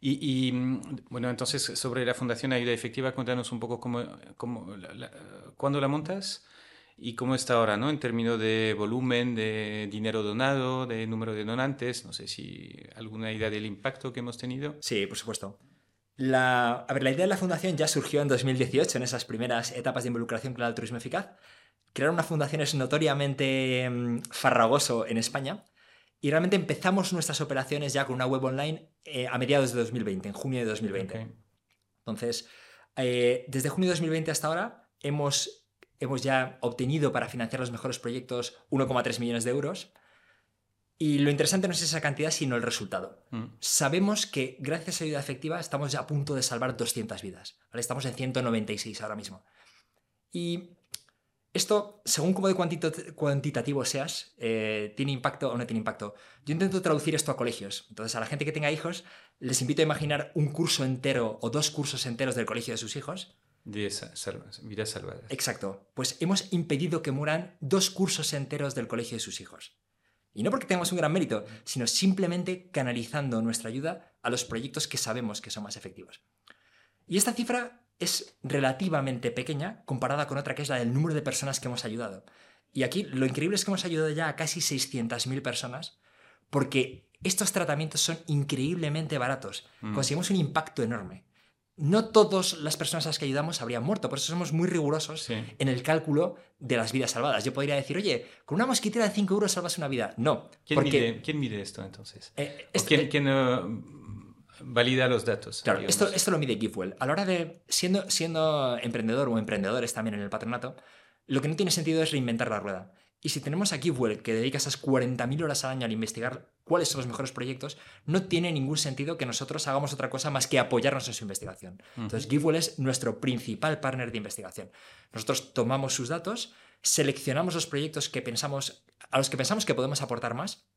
Y, y, mm, bueno, entonces sobre la Fundación Ayuda Efectiva, cuéntanos un poco cómo, cómo la- la- cuándo la montas y cómo está ahora, ¿no? En términos de volumen, de dinero donado, de número de donantes, no sé si alguna idea del impacto que hemos tenido. Sí, por supuesto. La, a ver, la idea de la fundación ya surgió en 2018, en esas primeras etapas de involucración con el altruismo eficaz. Crear una fundación es notoriamente mm, farragoso en España y realmente empezamos nuestras operaciones ya con una web online eh, a mediados de 2020, en junio de 2020. Ok. Entonces, eh, desde junio de 2020 hasta ahora hemos, hemos ya obtenido para financiar los mejores proyectos 1,3 millones de euros. Y lo interesante no es esa cantidad, sino el resultado. Mm, Sabemos que gracias a ayuda efectiva estamos ya a punto de salvar 200 vidas. ¿vale? Estamos en 196 ahora mismo. Y esto, según cómo de cuantitativo seas, eh, ¿tiene impacto o no tiene impacto? Yo intento traducir esto a colegios. Entonces, a la gente que tenga hijos, les invito a imaginar un curso entero o dos cursos enteros del colegio de sus hijos. De sa- salva- vidas salvadas. Exacto. Pues hemos impedido que mueran dos cursos enteros del colegio de sus hijos. Y no porque tengamos un gran mérito, sino simplemente canalizando nuestra ayuda a los proyectos que sabemos que son más efectivos. Y esta cifra es relativamente pequeña comparada con otra que es la del número de personas que hemos ayudado. Y aquí lo increíble es que hemos ayudado ya a casi 600.000 personas porque estos tratamientos son increíblemente baratos. Mm. Conseguimos un impacto enorme. No todas las personas a las que ayudamos habrían muerto, por eso somos muy rigurosos Sí. en el cálculo de las vidas salvadas. Yo podría decir, oye, con una mosquitera de 5 euros salvas una vida. No, ¿Quién, porque mide, quién mide esto entonces? eh, ¿O esto, quién, eh, quién, eh, valida los datos? claro, digamos? esto, esto lo mide GiveWell. A la hora de, siendo, siendo emprendedor o emprendedores también en el patronato, lo que no tiene sentido es reinventar la rueda. Y si tenemos a GiveWell que dedica esas 40.000 horas al año al investigar cuáles son los mejores proyectos, no tiene ningún sentido que nosotros hagamos otra cosa más que apoyarnos en su investigación. Entonces, GiveWell es nuestro principal partner de investigación. Nosotros tomamos sus datos, seleccionamos los proyectos que pensamos, a los que pensamos que podemos aportar más.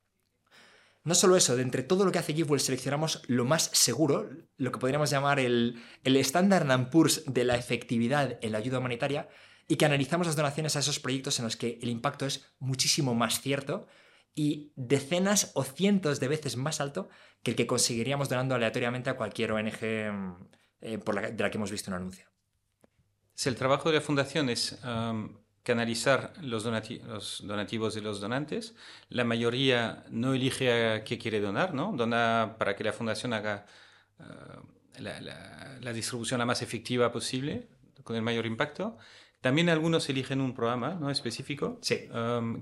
No solo eso, de entre todo lo que hace GiveWell seleccionamos lo más seguro, lo que podríamos llamar el, el Standard Poor's de la efectividad en la ayuda humanitaria, y que analizamos las donaciones a esos proyectos en los que el impacto es muchísimo más cierto y decenas o cientos de veces más alto que el que conseguiríamos donando aleatoriamente a cualquier ONG mm, eh, por la, de la que hemos visto un anuncio. Si el trabajo de la fundación es am, canalizar los, donati- los donativos de los donantes, la mayoría no elige a qué quiere donar, ¿no? Dona para que la fundación haga ah, la, la- la distribución la más efectiva posible, con el mayor impacto. También algunos eligen un programa ¿no? específico. Sí.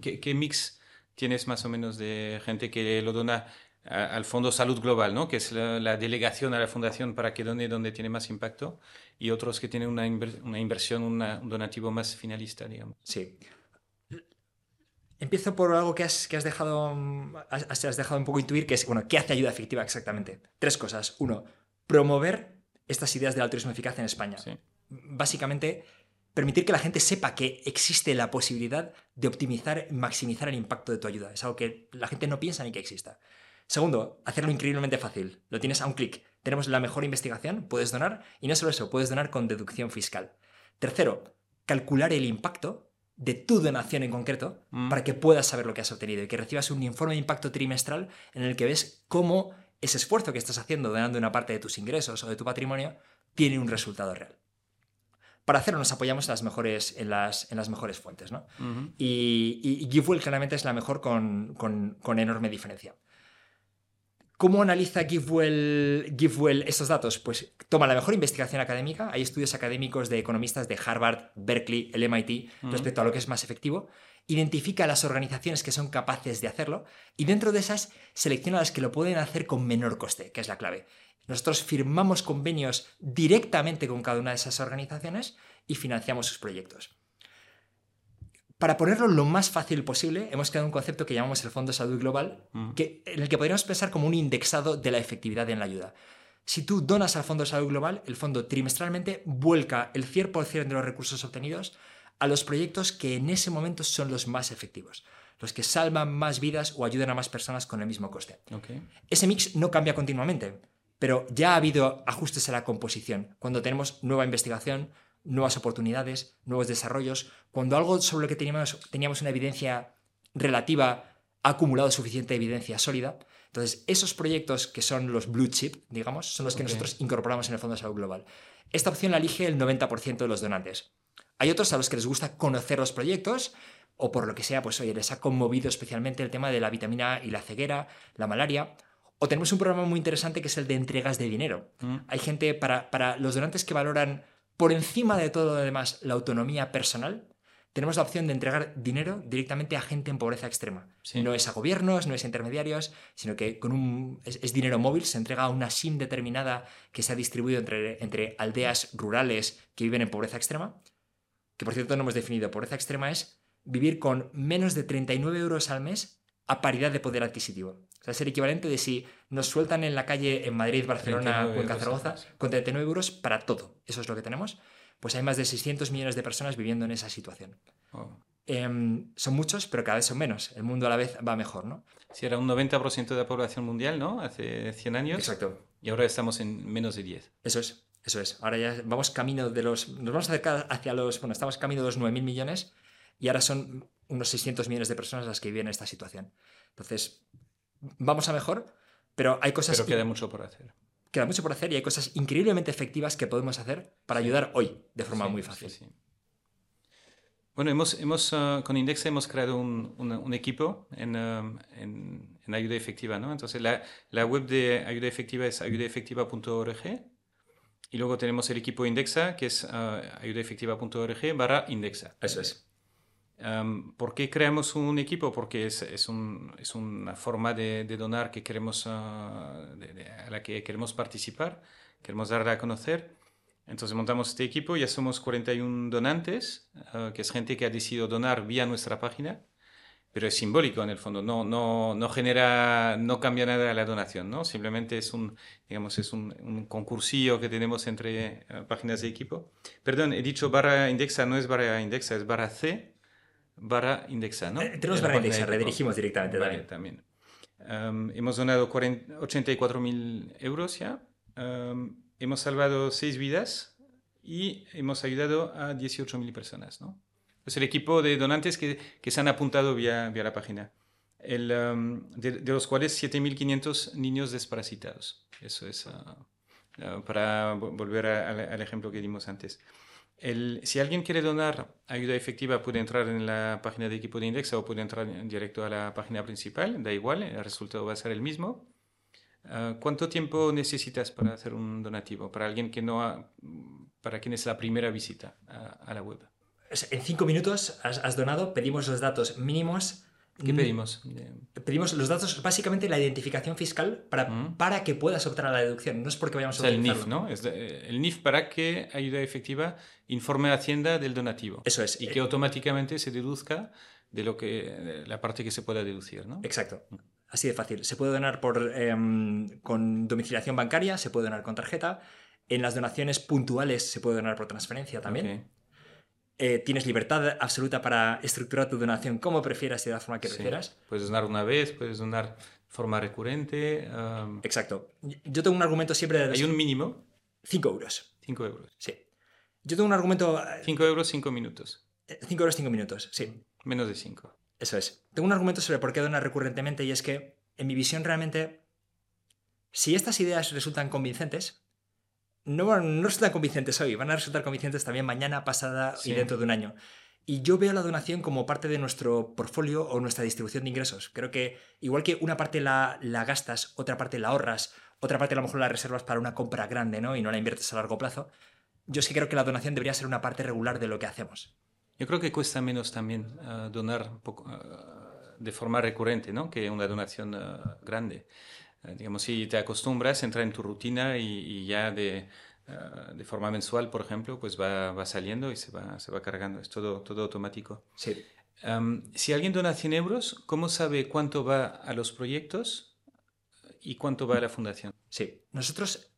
¿qué, qué mix tienes más o menos de gente que lo dona a- al Fondo Salud Global, ¿no? que es la, la delegación a la fundación para que done donde tiene más impacto, y otros que tienen una, inver- una inversión, una- un donativo más finalista, digamos. Sí. Empiezo por algo que has, que has dejado has, has dejado un poco intuir, que es, bueno, ¿qué hace ayuda efectiva exactamente? Tres cosas. Uno, promover estas ideas del altruismo eficaz en España. Sí. Básicamente, permitir que la gente sepa que existe la posibilidad de optimizar, maximizar el impacto de tu ayuda. Es algo que la gente no piensa ni que exista. Segundo, hacerlo increíblemente fácil. Lo tienes a un clic. Tenemos la mejor investigación, puedes donar, y no solo eso, puedes donar con deducción fiscal. Tercero, calcular el impacto de tu donación en concreto Mm. para que puedas saber lo que has obtenido y que recibas un informe de impacto trimestral en el que ves cómo ese esfuerzo que estás haciendo donando una parte de tus ingresos o de tu patrimonio tiene un resultado real. Para hacerlo nos apoyamos en las mejores, en las, en las mejores fuentes. ¿no? Y, y- y GiveWell claramente es la mejor con, con- con enorme diferencia. ¿Cómo analiza GiveWell, GiveWell estos datos? Pues toma la mejor investigación académica. Hay estudios académicos de economistas de Harvard, Berkeley, el MIT respecto a lo que es más efectivo. Identifica las organizaciones que son capaces de hacerlo y dentro de esas selecciona las que lo pueden hacer con menor coste, que es la clave. Nosotros firmamos convenios directamente con cada una de esas organizaciones y financiamos sus proyectos. Para ponerlo lo más fácil posible, hemos creado un concepto que llamamos el Fondo Salud Global, Ujú. que, en el que podríamos pensar como un indexado de la efectividad en la ayuda. Si tú donas al Fondo Salud Global, el fondo trimestralmente vuelca el 100% de los recursos obtenidos a los proyectos que en ese momento son los más efectivos, los que salvan más vidas o ayudan a más personas con el mismo coste. Ese mix no cambia continuamente, pero ya ha habido ajustes a la composición. Cuando tenemos nueva investigación, nuevas oportunidades, nuevos desarrollos, cuando algo sobre lo que teníamos, teníamos una evidencia relativa ha acumulado suficiente evidencia sólida, entonces esos proyectos que son los blue chip, digamos, son los que nosotros incorporamos en el Fondo de Salud Global. Esta opción la elige el 90% de los donantes. Hay otros a los que les gusta conocer los proyectos o por lo que sea, pues oye, les ha conmovido especialmente el tema de la vitamina A y la ceguera, la malaria. O tenemos un programa muy interesante que es el de entregas de dinero. Mm. Hay gente, para, para los donantes que valoran por encima de todo lo demás la autonomía personal, tenemos la opción de entregar dinero directamente a gente en pobreza extrema. Sí. No es a gobiernos, no es a intermediarios, sino que con un, es, es dinero móvil, se entrega a una SIM determinada que se ha distribuido entre, entre aldeas rurales que viven en pobreza extrema. Que por cierto no hemos definido. Pobreza extrema es vivir con menos de 39 euros al mes a paridad de poder adquisitivo. O sea, es el equivalente de si nos sueltan en la calle en Madrid, Barcelona 39 o en Zaragoza con 39 euros para todo. Eso es lo que tenemos. Pues hay más de 600 millones de personas viviendo en esa situación. Oh. Em, son muchos, pero cada vez son menos. El mundo a la vez va mejor, ¿no? Si era un 90% de la población mundial, ¿no? Hace 100 años. Exacto. Y ahora estamos en menos de 10. Eso es, eso es. Ahora ya vamos camino de los. Nos vamos a acercar hacia los. Bueno, estamos camino de los 9.000 millones y ahora son unos 600 millones de personas las que viven en esta situación. Entonces, vamos a mejor, pero hay cosas. Pero queda mucho por hacer. queda mucho por hacer y hay cosas increíblemente efectivas que podemos hacer para ayudar hoy de forma Sí, muy fácil. sí. Bueno, hemos, hemos, ah, con Indexa hemos creado un, un- un equipo en, ah, en- en ayuda efectiva, ¿no? Entonces, la, la web de ayuda efectiva es ayudaefectiva.org y luego tenemos el equipo Indexa, que es ah, ayudaefectiva.org barra Indexa. Eso es. Am, ¿Por qué creamos un equipo? Porque es, es, un- es una forma de, de donar que queremos, ah, de- de- a la que queremos participar, queremos darla a conocer. Entonces montamos este equipo, ya somos 41 donantes, ah, que es gente que ha decidido donar vía nuestra página, pero es simbólico en el fondo, no, no, no genera, no cambia nada la donación, ¿no? Simplemente es un, digamos, es un, un concursillo que tenemos entre ah, páginas de equipo. Perdón, he dicho barra indexa, no es barra indexa, es barra C, barra indexa, ¿no? Eh, tenemos barra página indexa, de equipo. redirigimos directamente Vale, también. también. Um, hemos donado 40 84.000 euros ya. Um, hemos salvado 6 vidas y hemos ayudado a 18.000 personas, ¿no? Es el equipo de donantes que, que se han apuntado vía, vía la página. El, um, de, de los cuales 7.500 niños desparasitados. Eso es ah, ah, para vo- volver a- al, al ejemplo que dimos antes. El- si alguien quiere donar ayuda efectiva, puede entrar en la página de equipo de Indexa o puede entrar en directo a la página principal, da igual, el resultado va a ser el mismo. Ah, ¿Cuánto tiempo necesitas para hacer un donativo? Para alguien que no ha, para quien es la primera visita a, la web. En cinco minutos has donado, pedimos los datos mínimos. ¿Qué Mm, pedimos? Eh, Pedimos los datos, básicamente la identificación fiscal para, Mm. para que puedas optar a la deducción. No es porque O vayamos a sea, el NIF. ¿no? Es de- eh, el NIF para que ayuda efectiva informe a Hacienda del donativo. Eso es. Y eh, que automáticamente se deduzca de lo que de la parte que se pueda deducir, ¿no? Exacto. Así de fácil. Se puede donar por, em, con domiciliación bancaria, se puede donar con tarjeta. En las donaciones puntuales se puede donar por transferencia también. Ok. Eh, tienes libertad absoluta para estructurar tu donación como prefieras y de la forma que Sí. prefieras. Puedes donar una vez, puedes donar de forma recurrente. um, Exacto. Yo tengo un argumento siempre de hay un mínimo, 5 euros. 5 euros. Sí. Yo tengo un argumento. 5 euros, 5 minutos. 5 euros, 5 minutos. Sí. Menos de 5. Eso es. Tengo un argumento sobre por qué donar recurrentemente y es que, en mi visión, realmente Si estas ideas resultan convincentes, no, no resultan convincentes hoy, van a resultar convincentes también mañana, pasada Sí. y dentro de un año. Y yo veo la donación como parte de nuestro portfolio o nuestra distribución de ingresos. Creo que igual que una parte la, la gastas, otra parte la ahorras, otra parte a lo mejor la reservas para una compra grande ¿no? y no la inviertes a largo plazo, yo sí creo que la donación debería ser una parte regular de lo que hacemos. Yo creo que cuesta menos también ah, donar poco, ah, de forma recurrente ¿no? que una donación ah, grande. Ah, digamos, si te acostumbras, entra en tu rutina y, y ya de, ah, de forma mensual, por ejemplo, pues va, va saliendo y se va, se va cargando. Es todo, todo automático. Sí. Am, si alguien dona 100 euros, ¿cómo sabe cuánto va a los proyectos y cuánto va a la fundación? Sí. Nosotros,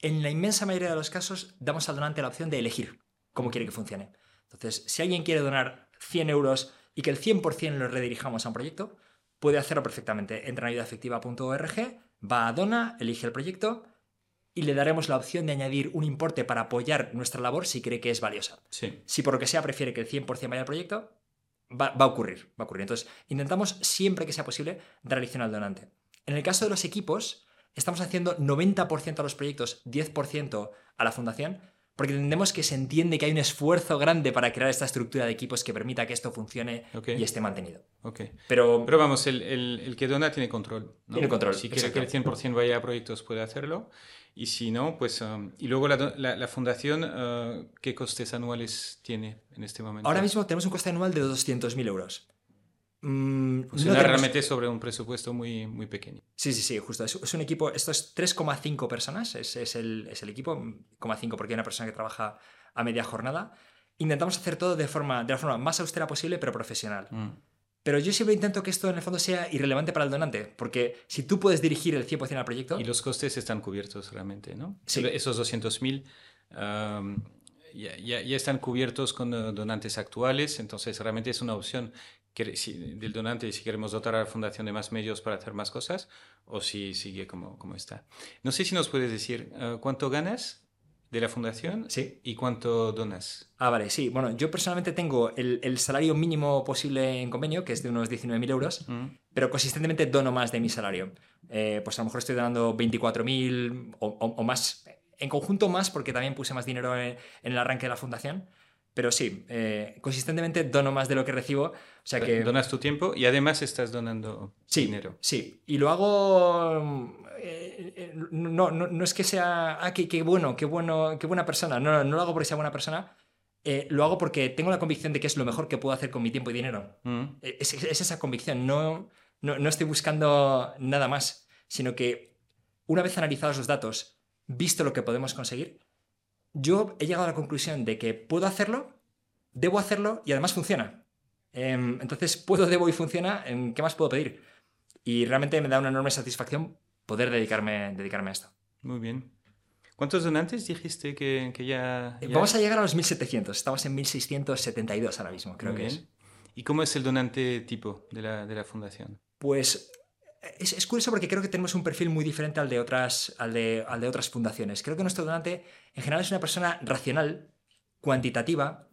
en la inmensa mayoría de los casos, damos al donante la opción de elegir cómo quiere que funcione. Entonces, si alguien quiere donar 100 euros y que el 100% lo redirijamos a un proyecto, puede hacerlo perfectamente. Entra en ayudaefectiva.org, va a Dona, elige el proyecto y le daremos la opción de añadir un importe para apoyar nuestra labor si cree que es valiosa. Sí. Si por lo que sea prefiere que el 100% vaya al proyecto, va, va a ocurrir, va a ocurrir. Entonces, intentamos siempre que sea posible dar elección al donante. En el caso de los equipos, estamos haciendo 90% a los proyectos, 10% a la fundación, porque entendemos que se entiende que hay un esfuerzo grande para crear esta estructura de equipos que permita que esto funcione y esté mantenido. Pero, Pero vamos, el, el- el que dona tiene control. ¿no? Tiene control, Si quiere que el exacto. 100% vaya a proyectos, puede hacerlo. Y si no, pues... um, y luego la, do- la- la fundación, uh, ¿qué costes anuales tiene en este momento? ahora mismo tenemos un coste anual de 200.000 euros. Mm, no Funciona tenemos- realmente sobre un presupuesto muy, muy pequeño. Sí, sí, sí, justo. Es, es un equipo, esto es 3,5 personas, es, es el, es el equipo, 0,5 porque hay una persona que trabaja a media jornada. Intentamos hacer todo de, forma, de la forma más austera posible, pero profesional. Mm. Pero yo siempre intento que esto en el fondo sea irrelevante para el donante, porque si tú puedes dirigir el 100% al proyecto, Y los costes están cubiertos realmente, ¿no? Sí. Esos 200.000 um, ya, ya- ya están cubiertos con uh, donantes actuales, entonces realmente es una opción si- del donante si queremos dotar a la fundación de más medios para hacer más cosas o si sigue como, como está. No sé si nos puedes decir uh, cuánto ganas de la fundación Sí. y cuánto donas. Ah, vale, sí. Bueno, yo personalmente tengo el, el salario mínimo posible en convenio, que es de unos 19.000 euros, Mm. pero consistentemente dono más de mi salario. Eh, pues a lo mejor estoy donando 24.000 o, o- o más. En conjunto más, porque también puse más dinero en, en el arranque de la fundación. Pero sí, eh, consistentemente dono más de lo que recibo. O sea que. Donas tu tiempo y además estás donando Sí, dinero. sí. Y lo hago. eh, eh, no, no, no es que sea. Ah, qué, qué bueno, qué bueno, qué buena persona. No, no, no lo hago porque sea buena persona. eh, lo hago porque tengo la convicción de que es lo mejor que puedo hacer con mi tiempo y dinero. Mm. Eh, Es, es esa convicción. No, no, no estoy buscando nada más. Sino que una vez analizados los datos, visto lo que podemos conseguir, yo he llegado a la conclusión de que puedo hacerlo, debo hacerlo y además funciona. Em, entonces, puedo, debo y funciona. ¿Qué más puedo pedir? Y realmente me da una enorme satisfacción poder dedicarme, dedicarme a esto. Muy bien. ¿Cuántos donantes dijiste que, que ya, Eh, ya- Vamos a llegar a los 1700. Estamos en 1672 ahora mismo, creo Muy que bien. es. ¿Y cómo es el donante tipo de la, de la fundación? Pues es, es curioso porque creo que tenemos un perfil muy diferente al de, otras, al, de, al de otras fundaciones. Creo que nuestro donante en general es una persona racional, cuantitativa,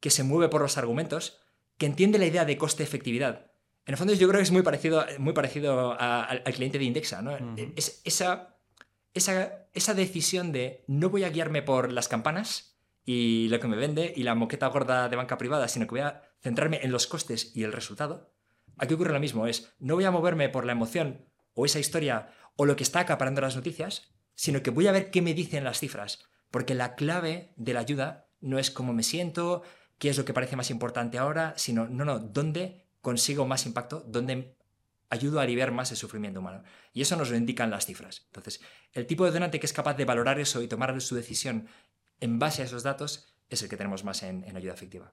que se mueve por los argumentos, que entiende la idea de coste-efectividad. En el fondo yo creo que es muy parecido, muy parecido a- al, al cliente de Indexa. ¿no? Ujú. es, esa, esa, esa decisión de no voy a guiarme por las campanas y lo que me vende y la moqueta gorda de banca privada, sino que voy a centrarme en los costes y el resultado. Aquí ocurre lo mismo, es no voy a moverme por la emoción o esa historia o lo que está acaparando las noticias, sino que voy a ver qué me dicen las cifras, porque la clave de la ayuda no es cómo me siento, qué es lo que parece más importante ahora, sino, no, no, dónde consigo más impacto, dónde ayudo a aliviar más el sufrimiento humano. Y eso nos lo indican las cifras. Entonces, el tipo de donante que es capaz de valorar eso y tomar su decisión en base a esos datos es el que tenemos más en, en ayuda efectiva.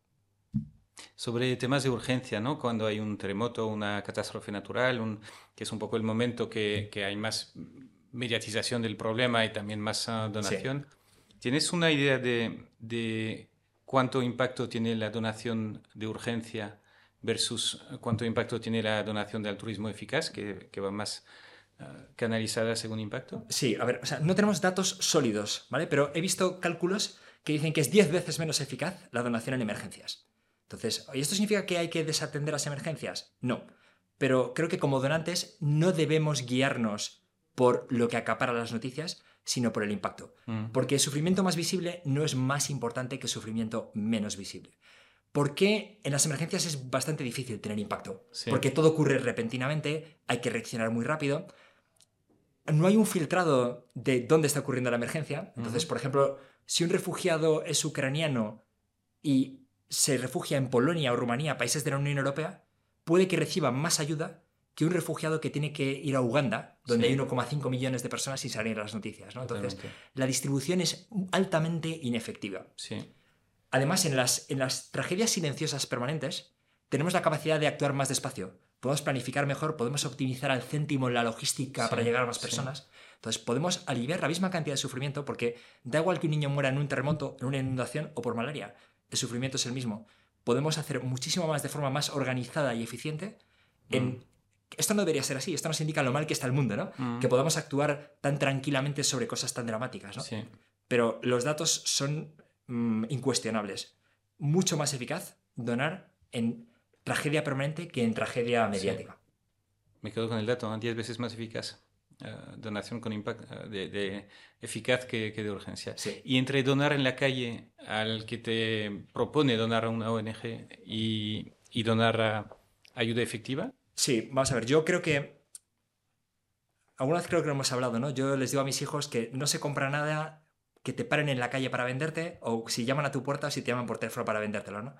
Sobre temas de urgencia, ¿no? Cuando hay un terremoto, una catástrofe natural, un- que es un poco el momento que, que hay más mediatización del problema y también más ah, donación. ¿Tienes una idea de, de cuánto impacto tiene la donación de urgencia versus cuánto impacto tiene la donación de altruismo eficaz, que, que va más ah, canalizada según impacto? Sí, a ver, o sea, no tenemos datos sólidos, ¿vale? Pero he visto cálculos que dicen que es 10 veces menos eficaz la donación en emergencias. Entonces, ¿y esto significa que hay que desatender las emergencias? No. Pero creo que como donantes no debemos guiarnos por lo que acapara las noticias, sino por el impacto. Mm. Porque el sufrimiento más visible no es más importante que el sufrimiento menos visible. ¿Por qué en las emergencias es bastante difícil tener impacto? Sí. Porque todo ocurre repentinamente, hay que reaccionar muy rápido. No hay un filtrado de dónde está ocurriendo la emergencia. Entonces, por ejemplo, si un refugiado es ucraniano y se refugia en Polonia o Rumanía, países de la Unión Europea, puede que reciba más ayuda que un refugiado que tiene que ir a Uganda, donde Sí. hay 1,5 millones de personas sin salir las noticias. ¿no? Entonces, la distribución es altamente inefectiva. Sí. Además, en las, en las tragedias silenciosas permanentes, tenemos la capacidad de actuar más despacio. Podemos planificar mejor, podemos optimizar al céntimo la logística Sí, para llegar a más personas. Entonces, podemos aliviar la misma cantidad de sufrimiento porque da igual que un niño muera en un terremoto, en una inundación o por malaria. El sufrimiento es el mismo. Podemos hacer muchísimo más de forma más organizada y eficiente. En... Mm. Esto no debería ser así. Esto nos indica lo mal que está el mundo, ¿no? Mm. Que podamos actuar tan tranquilamente sobre cosas tan dramáticas, ¿no? Sí. Pero los datos son mm, incuestionables. Mucho más eficaz donar en tragedia permanente que en tragedia mediática. Me quedo con el dato, ¿no? 10 veces más eficaz. Eh, donación con impacto de, de eficaz que, que de urgencia. Sí. Y entre donar en la calle al que te propone donar a una ONG y, y donar a ayuda efectiva, Sí, vamos a ver, yo creo que... Alguna vez creo que lo hemos hablado, ¿no? Yo les digo a mis hijos que no se compra nada que te paren en la calle para venderte o si llaman a tu puerta o si te llaman por teléfono para vendértelo, ¿no?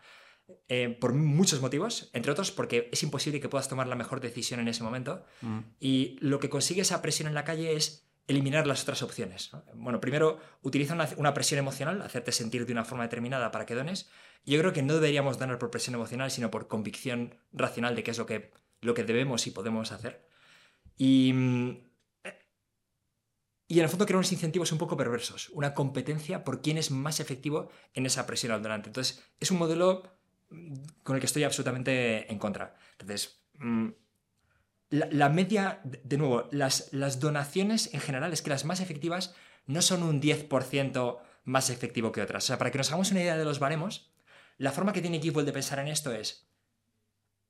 Eh, por muchos motivos, entre otros porque es imposible que puedas tomar la mejor decisión en ese momento mm, y lo que consigue esa presión en la calle es eliminar las otras opciones. ¿no? Bueno, primero utiliza una, una presión emocional, hacerte sentir de una forma determinada para que dones. Yo creo que no deberíamos donar por presión emocional, sino por convicción racional de qué es lo que, lo que debemos y podemos hacer. Y, mm, y en el fondo crea unos incentivos un poco perversos, una competencia por quién es más efectivo en esa presión al donante. Entonces, es un modelo con el que estoy absolutamente en contra. Entonces, mm, la, la media, de de nuevo, las, las donaciones en general es que las más efectivas no son un 10% más efectivo que otras. O sea, para que nos hagamos una idea de los baremos, la forma que tiene Giveaway de pensar en esto es,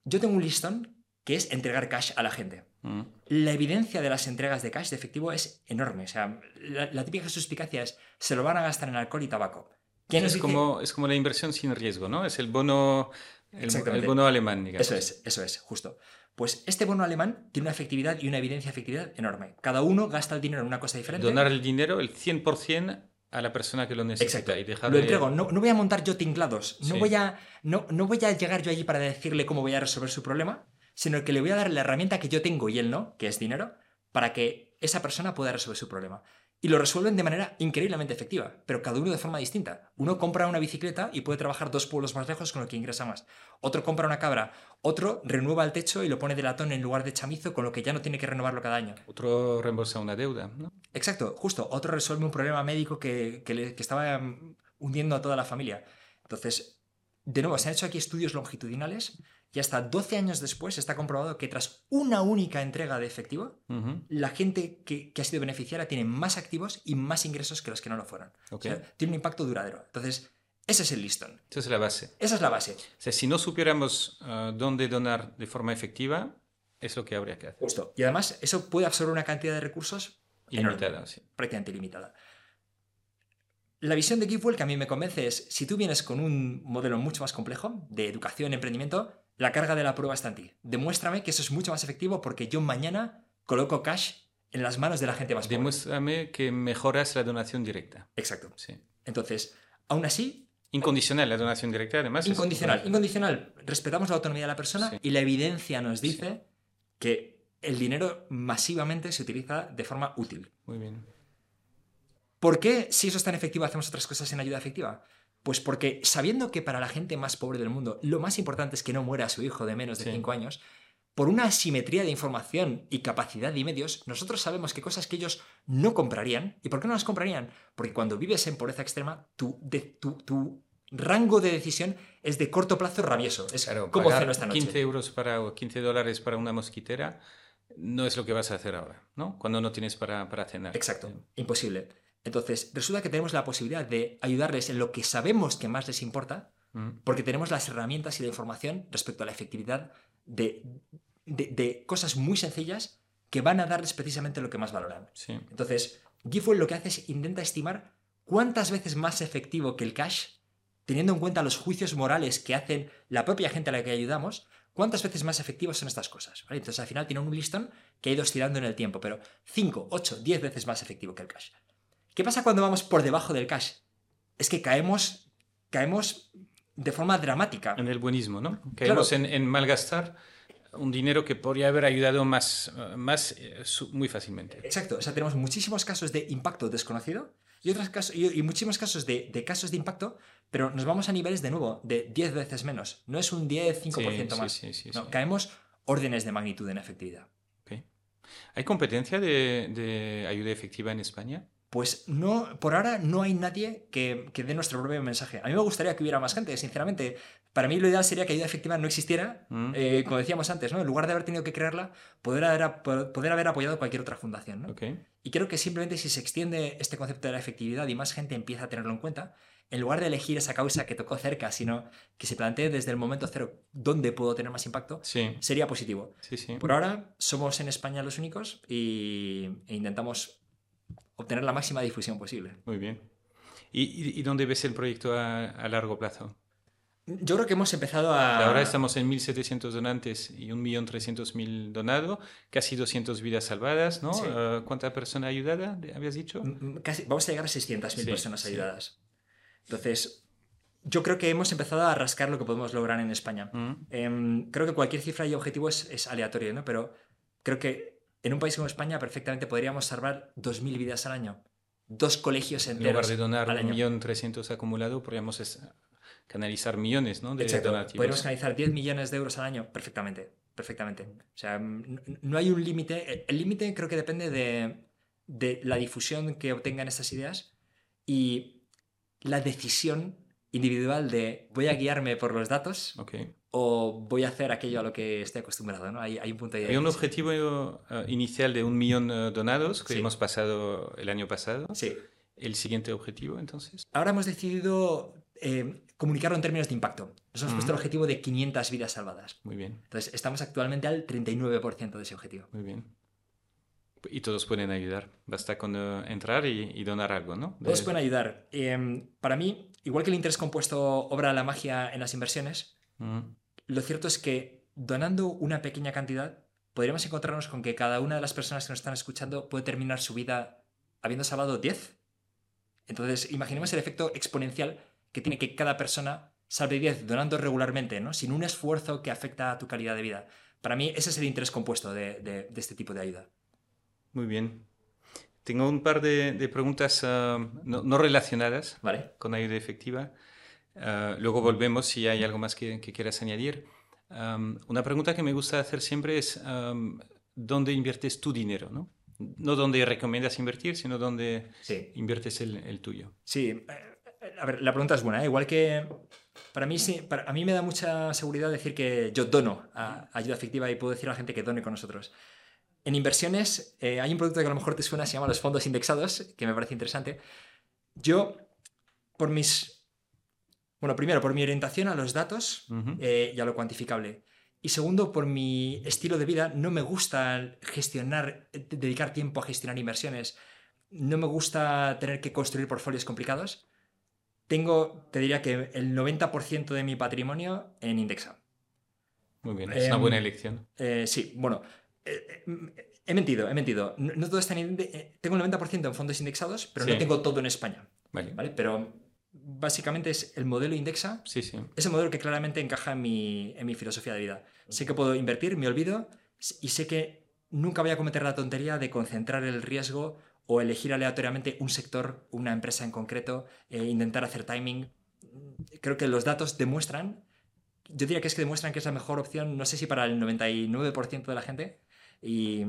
yo tengo un listón que es entregar cash a la gente. mm, La evidencia de las entregas de cash de efectivo es enorme. O sea, la, la típica suspicacia es, se lo van a gastar en alcohol y tabaco. ¿Quién nos es, como, es como la inversión sin riesgo, ¿no? Es el bono, el, bono alemán, digamos. Eso es, eso es, justo. Pues este bono alemán tiene una efectividad y una evidencia de efectividad enorme. Cada uno gasta el dinero en una cosa diferente. Donar el dinero, el 100% a la persona que lo necesita. Exacto. Y dejarle... Lo entrego. No, no voy a montar yo tinglados. No, Sí. voy a, no, no voy a llegar yo allí para decirle cómo voy a resolver su problema, sino que le voy a dar la herramienta que yo tengo y él no, que es dinero, para que esa persona pueda resolver su problema. Y lo resuelven de manera increíblemente efectiva, pero cada uno de forma distinta. Uno compra una bicicleta y puede trabajar dos pueblos más lejos con lo que ingresa más. Otro compra una cabra. Otro renueva el techo y lo pone de latón en lugar de chamizo, con lo que ya no tiene que renovarlo cada año. Otro reembolsa una deuda, ¿no? Exacto, justo. Otro resuelve un problema médico que, que le- que estaba mm, hundiendo a toda la familia. Entonces, de nuevo, se han hecho aquí estudios longitudinales y hasta 12 años después está comprobado que tras una única entrega de efectivo, la gente que, que ha sido beneficiaria tiene más activos y más ingresos que los que no lo fueron. ok. O sea, tiene un impacto duradero. Entonces, ese es el listón. Esa es la base. Esa es la base. O sea, si no supiéramos ah, dónde donar de forma efectiva, es lo que habría que hacer. Justo. Y además, eso puede absorber una cantidad de recursos. Ilimitada, sí. prácticamente ilimitada. La visión de GiveWell que a mí me convence es, si tú vienes con un modelo mucho más complejo de educación, emprendimiento, la carga de la prueba está en ti. Demuéstrame que eso es mucho más efectivo porque yo mañana coloco cash en las manos de la gente más pobre. Demuéstrame que mejoras la donación directa. Exacto. Sí. Entonces, aún así, Incondicional, la donación directa, además. es- incondicional. Incondicional, respetamos la autonomía de la persona Sí. y la evidencia nos dice que el dinero masivamente se utiliza de forma útil. Muy bien. ¿Por qué, si eso es tan efectivo, hacemos otras cosas en ayuda efectiva? Pues porque sabiendo que para la gente más pobre del mundo lo más importante es que no muera su hijo de menos de Sí. 5 años, por una asimetría de información y capacidad y medios, nosotros sabemos que cosas que ellos no comprarían. ¿Y por qué no las comprarían? Porque cuando vives en pobreza extrema, tu, de- tu, tu rango de decisión es de corto plazo rabioso. Es Claro, como ceno esta noche. 15 euros para, o 15 dólares para una mosquitera no es lo que vas a hacer ahora, ¿no? Cuando no tienes para, para cenar. Exacto, imposible. Entonces, resulta que tenemos la posibilidad de ayudarles en lo que sabemos que más les importa, Mm, porque tenemos las herramientas y la información respecto a la efectividad de, de- de cosas muy sencillas que van a darles precisamente lo que más valoran. Sí. Entonces, Giveaway lo que hace es intenta estimar cuántas veces más efectivo que el cash, teniendo en cuenta los juicios morales que hacen la propia gente a la que ayudamos, cuántas veces más efectivas son estas cosas. ¿vale? Entonces, al final tiene un listón que ha ido oscilando en el tiempo, pero 5, 8, 10 veces más efectivo que el cash. ¿Qué pasa cuando vamos por debajo del cash? Es que caemos, caemos de forma dramática. En el buenismo, ¿no? Caemos en, en malgastar un dinero que podría haber ayudado más, más eh, muy fácilmente. Exacto, o sea, tenemos muchísimos casos de impacto desconocido y, otros casos, y, y muchísimos casos de, de casos de impacto, pero nos vamos a niveles de nuevo de 10 veces menos. No es un 10, 5% Sí, más. sí, sí, sí, no, sí. caemos órdenes de magnitud en efectividad. ¿Hay competencia de, de ayuda efectiva en España? Pues no, por ahora no hay nadie que, que dé nuestro propio mensaje. A mí me gustaría que hubiera más gente, sinceramente. Para mí lo ideal sería que ayuda efectiva no existiera, Mm. eh, como decíamos antes, ¿no? En lugar de haber tenido que crearla, poder haber, poder haber apoyado cualquier otra fundación, ¿no? Y creo que simplemente si se extiende este concepto de la efectividad y más gente empieza a tenerlo en cuenta, en lugar de elegir esa causa que tocó cerca, sino que se plantee desde el momento cero dónde puedo tener más impacto, Sí, sería positivo. sí, sí. Por ahora somos en España los únicos y, e intentamos obtener la máxima difusión posible. Muy bien. ¿Y, y, dónde ves el proyecto a, a largo plazo? Yo creo que hemos empezado a... Ahora estamos en 1.700 donantes y 1.300.000 donado, casi 200 vidas salvadas, ¿no? Sí. Eh, ¿Cuánta persona ayudada, habías dicho? M- m- casi- vamos a llegar a 600.000 Sí, personas sí. ayudadas. Entonces, yo creo que hemos empezado a rascar lo que podemos lograr en España. Mm, Em, creo que cualquier cifra y objetivo es, es aleatorio, ¿no? Pero creo que en un país como España perfectamente podríamos salvar 2.000 vidas al año. Dos colegios En enteros. lugar de donar al año. 1.300.000 acumulado, podríamos canalizar millones ¿no? de Exacto. donativos. Podríamos canalizar 10 millones de euros al año perfectamente. Perfectamente. O sea, no hay un límite. El- límite creo que depende de, de la difusión que obtengan estas ideas y la decisión individual de voy a guiarme por los datos Ok. O voy a hacer aquello a lo que estoy acostumbrado. ¿no? Hay, hay un punto de Hay un objetivo eh, inicial de un millón eh, donados que Sí. hemos pasado el año pasado. Sí. El siguiente objetivo, entonces. Ahora hemos decidido eh, comunicarlo en términos de impacto. Nos hemos puesto el Ujú. objetivo de 500 vidas salvadas. Muy bien, Entonces, estamos actualmente al 39% de ese objetivo. muy bien. Y todos pueden ayudar. Basta con eh, entrar y, y donar algo, ¿no? De- Todos pueden ayudar. Eh, para mí, igual que el interés compuesto obra la magia en las inversiones, Mm, lo cierto es que donando una pequeña cantidad, podríamos encontrarnos con que cada una de las personas que nos están escuchando puede terminar su vida habiendo salvado 10. Entonces, imaginemos el efecto exponencial que tiene que cada persona salve 10 donando regularmente, ¿no? sin un esfuerzo que afecta a tu calidad de vida. Para mí, ese es el interés compuesto de, de- de este tipo de ayuda. Muy bien. Tengo un par de, de preguntas eh, no, no relacionadas ¿Vale? con ayuda efectiva. Eh, luego volvemos si hay algo más que, que quieras añadir. Um, una pregunta que me gusta hacer siempre es um, ¿dónde inviertes tu dinero? No, no dónde recomiendas invertir, sino dónde Sí. inviertes el, el tuyo. Sí, eh, a ver, la pregunta es buena. ¿eh? Igual que para mí, sí, para, a mí me da mucha seguridad decir que yo dono a ayuda efectiva y puedo decir a la gente que done con nosotros. En inversiones eh, hay un producto que a lo mejor te suena, se llama los fondos indexados, que me parece interesante. Yo, por mis... Bueno, primero, por mi orientación a los datos Ujú. eh, y a lo cuantificable. Y segundo, por mi estilo de vida, no me gusta gestionar, eh, dedicar tiempo a gestionar inversiones. No me gusta tener que construir portfolios complicados. Tengo, te diría que el 90% de mi patrimonio en Indexa. Muy bien, es una Em, buena elección. Eh, sí, bueno, eh, eh, he mentido, he mentido. No, no todo está en eh, Tengo el 90% en fondos indexados, pero no Sí. tengo todo en España. Vale. ¿vale? Pero básicamente es el modelo Indexa Sí, sí. es el modelo que claramente encaja en mi, en mi filosofía de vida. Sé que puedo invertir, me olvido y sé que nunca voy a cometer la tontería de concentrar el riesgo o elegir aleatoriamente un sector, una empresa en concreto, e intentar hacer timing. Creo que los datos demuestran, yo diría que es que demuestran que es la mejor opción, no sé si para el 99% de la gente, y,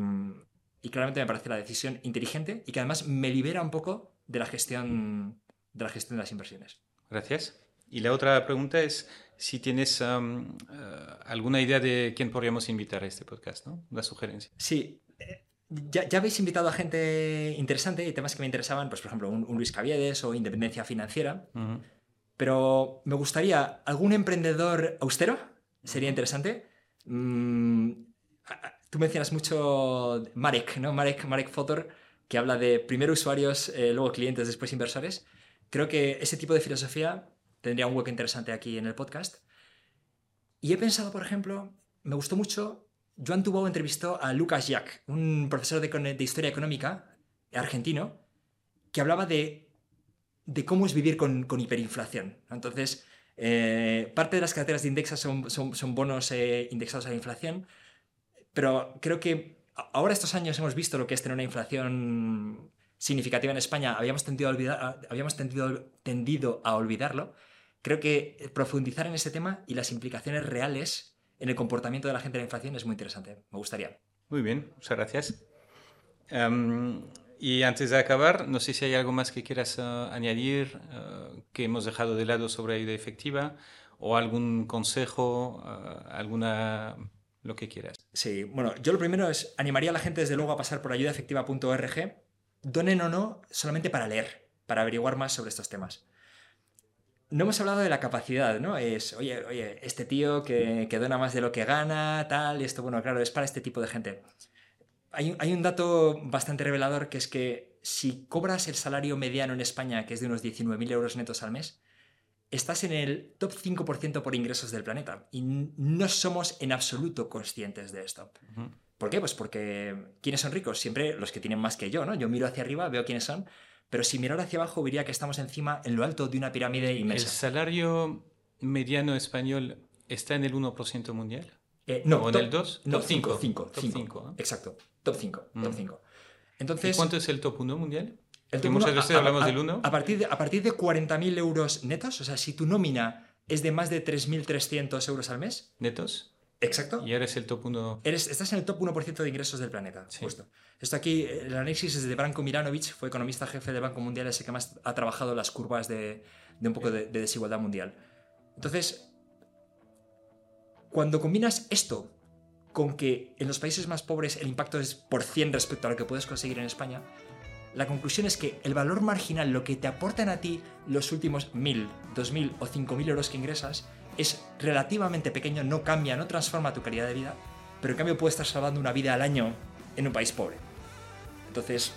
y claramente me parece la decisión inteligente y que además me libera un poco de la gestión de, la gestión de las inversiones. Gracias. Y la otra pregunta es si tienes um, eh, alguna idea de quién podríamos invitar a este podcast, ¿no? Una sugerencia. Sí. eh, Ya, ya habéis invitado a gente interesante y temas que me interesaban, pues por ejemplo, un, un Luis Caviedes o independencia financiera, pero me gustaría algún emprendedor austero, sería interesante. Mm, tú mencionas mucho Marek, ¿no? Marek, Marek Fotor, que habla de primero usuarios, eh, luego clientes, después inversores. Creo que ese tipo de filosofía tendría un hueco interesante aquí en el podcast. Y he pensado, por ejemplo, me gustó mucho, Joan Tubau entrevistó a Lucas Jack, un profesor de, de historia económica argentino, que hablaba de, de cómo es vivir con, con hiperinflación. Entonces, eh, parte de las carteras de Indexa son, son, bonos eh, indexados a la inflación, pero creo que ahora estos años hemos visto lo que es tener una inflación significativa en España. Habíamos tendido a, olvidar, habíamos tendido, tendido a olvidarlo. Creo que profundizar en ese tema y las implicaciones reales en el comportamiento de la gente de la inflación es muy interesante. Me gustaría. Muy bien, muchas gracias. Um, y antes de acabar, no sé si hay algo más que quieras uh, añadir uh, que hemos dejado de lado sobre ayuda efectiva o algún consejo, uh, alguna lo que quieras. Sí, bueno, yo lo primero es animaría a la gente desde luego a pasar por ayudaefectiva.org, donen o no, solamente para leer, para averiguar más sobre estos temas. No hemos hablado de la capacidad, ¿no? Es, oye, oye, este tío que, que dona más de lo que gana, tal, y esto, bueno, claro, es para este tipo de gente hay, un dato bastante revelador que es que si cobras el salario mediano en España, que es de unos 19.000 euros netos al mes, estás en el top 5% por ingresos del planeta. Y no somos en absoluto conscientes de esto. ¿Por qué? Pues porque ¿quiénes son ricos? Siempre los que tienen más que yo, ¿no? Yo miro hacia arriba, veo quiénes son, pero si miro hacia abajo vería que estamos encima, en lo alto de una pirámide inmensa. ¿El salario mediano español está en el 1% mundial? Eh, no, ¿O en el 2? No, 5. 5. 5. Exacto. Top 5. Top 5. Mm. Entonces, ¿Y cuánto es el top 1 mundial? El top muchas veces hablamos del 1. A partir de, a partir de 40.000 euros netos, o sea, si tu nómina es de más de 3.300 euros al mes. ¿Netos? Exacto. Y eres el top 1. Eres, estás en el top 1% de ingresos del planeta. Sí. Justo. Esto aquí, el análisis es de Branko Miranovic, fue economista jefe del Banco Mundial, ese que más ha trabajado las curvas de, de un poco de, de desigualdad mundial. Entonces, cuando combinas esto con que en los países más pobres el impacto es por 100 respecto a lo que puedes conseguir en España, la conclusión es que el valor marginal, lo que te aportan a ti los últimos 1.000, 2.000 o 5.000 euros que ingresas, es relativamente pequeño, no cambia, no transforma tu calidad de vida, pero en cambio puedes estar salvando una vida al año en un país pobre. Entonces,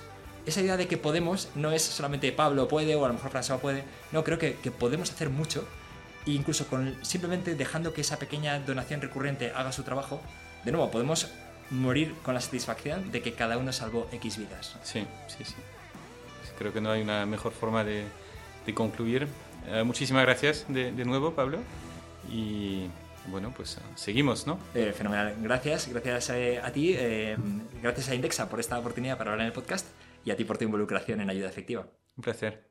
esa idea de que podemos no es solamente Pablo puede o a lo mejor François puede, no, creo que, que podemos hacer mucho e incluso con simplemente dejando que esa pequeña donación recurrente haga su trabajo, de nuevo, podemos morir con la satisfacción de que cada uno salvó X vidas. Sí, sí, sí. Creo que no hay una mejor forma de, de concluir. Uh, muchísimas gracias de, nuevo, Pablo. Y bueno, pues uh, seguimos, ¿no? Eh, fenomenal. Gracias, gracias a, a ti, eh, gracias a Indexa por esta oportunidad para hablar en el podcast y a ti por tu involucración en ayuda efectiva. Un placer.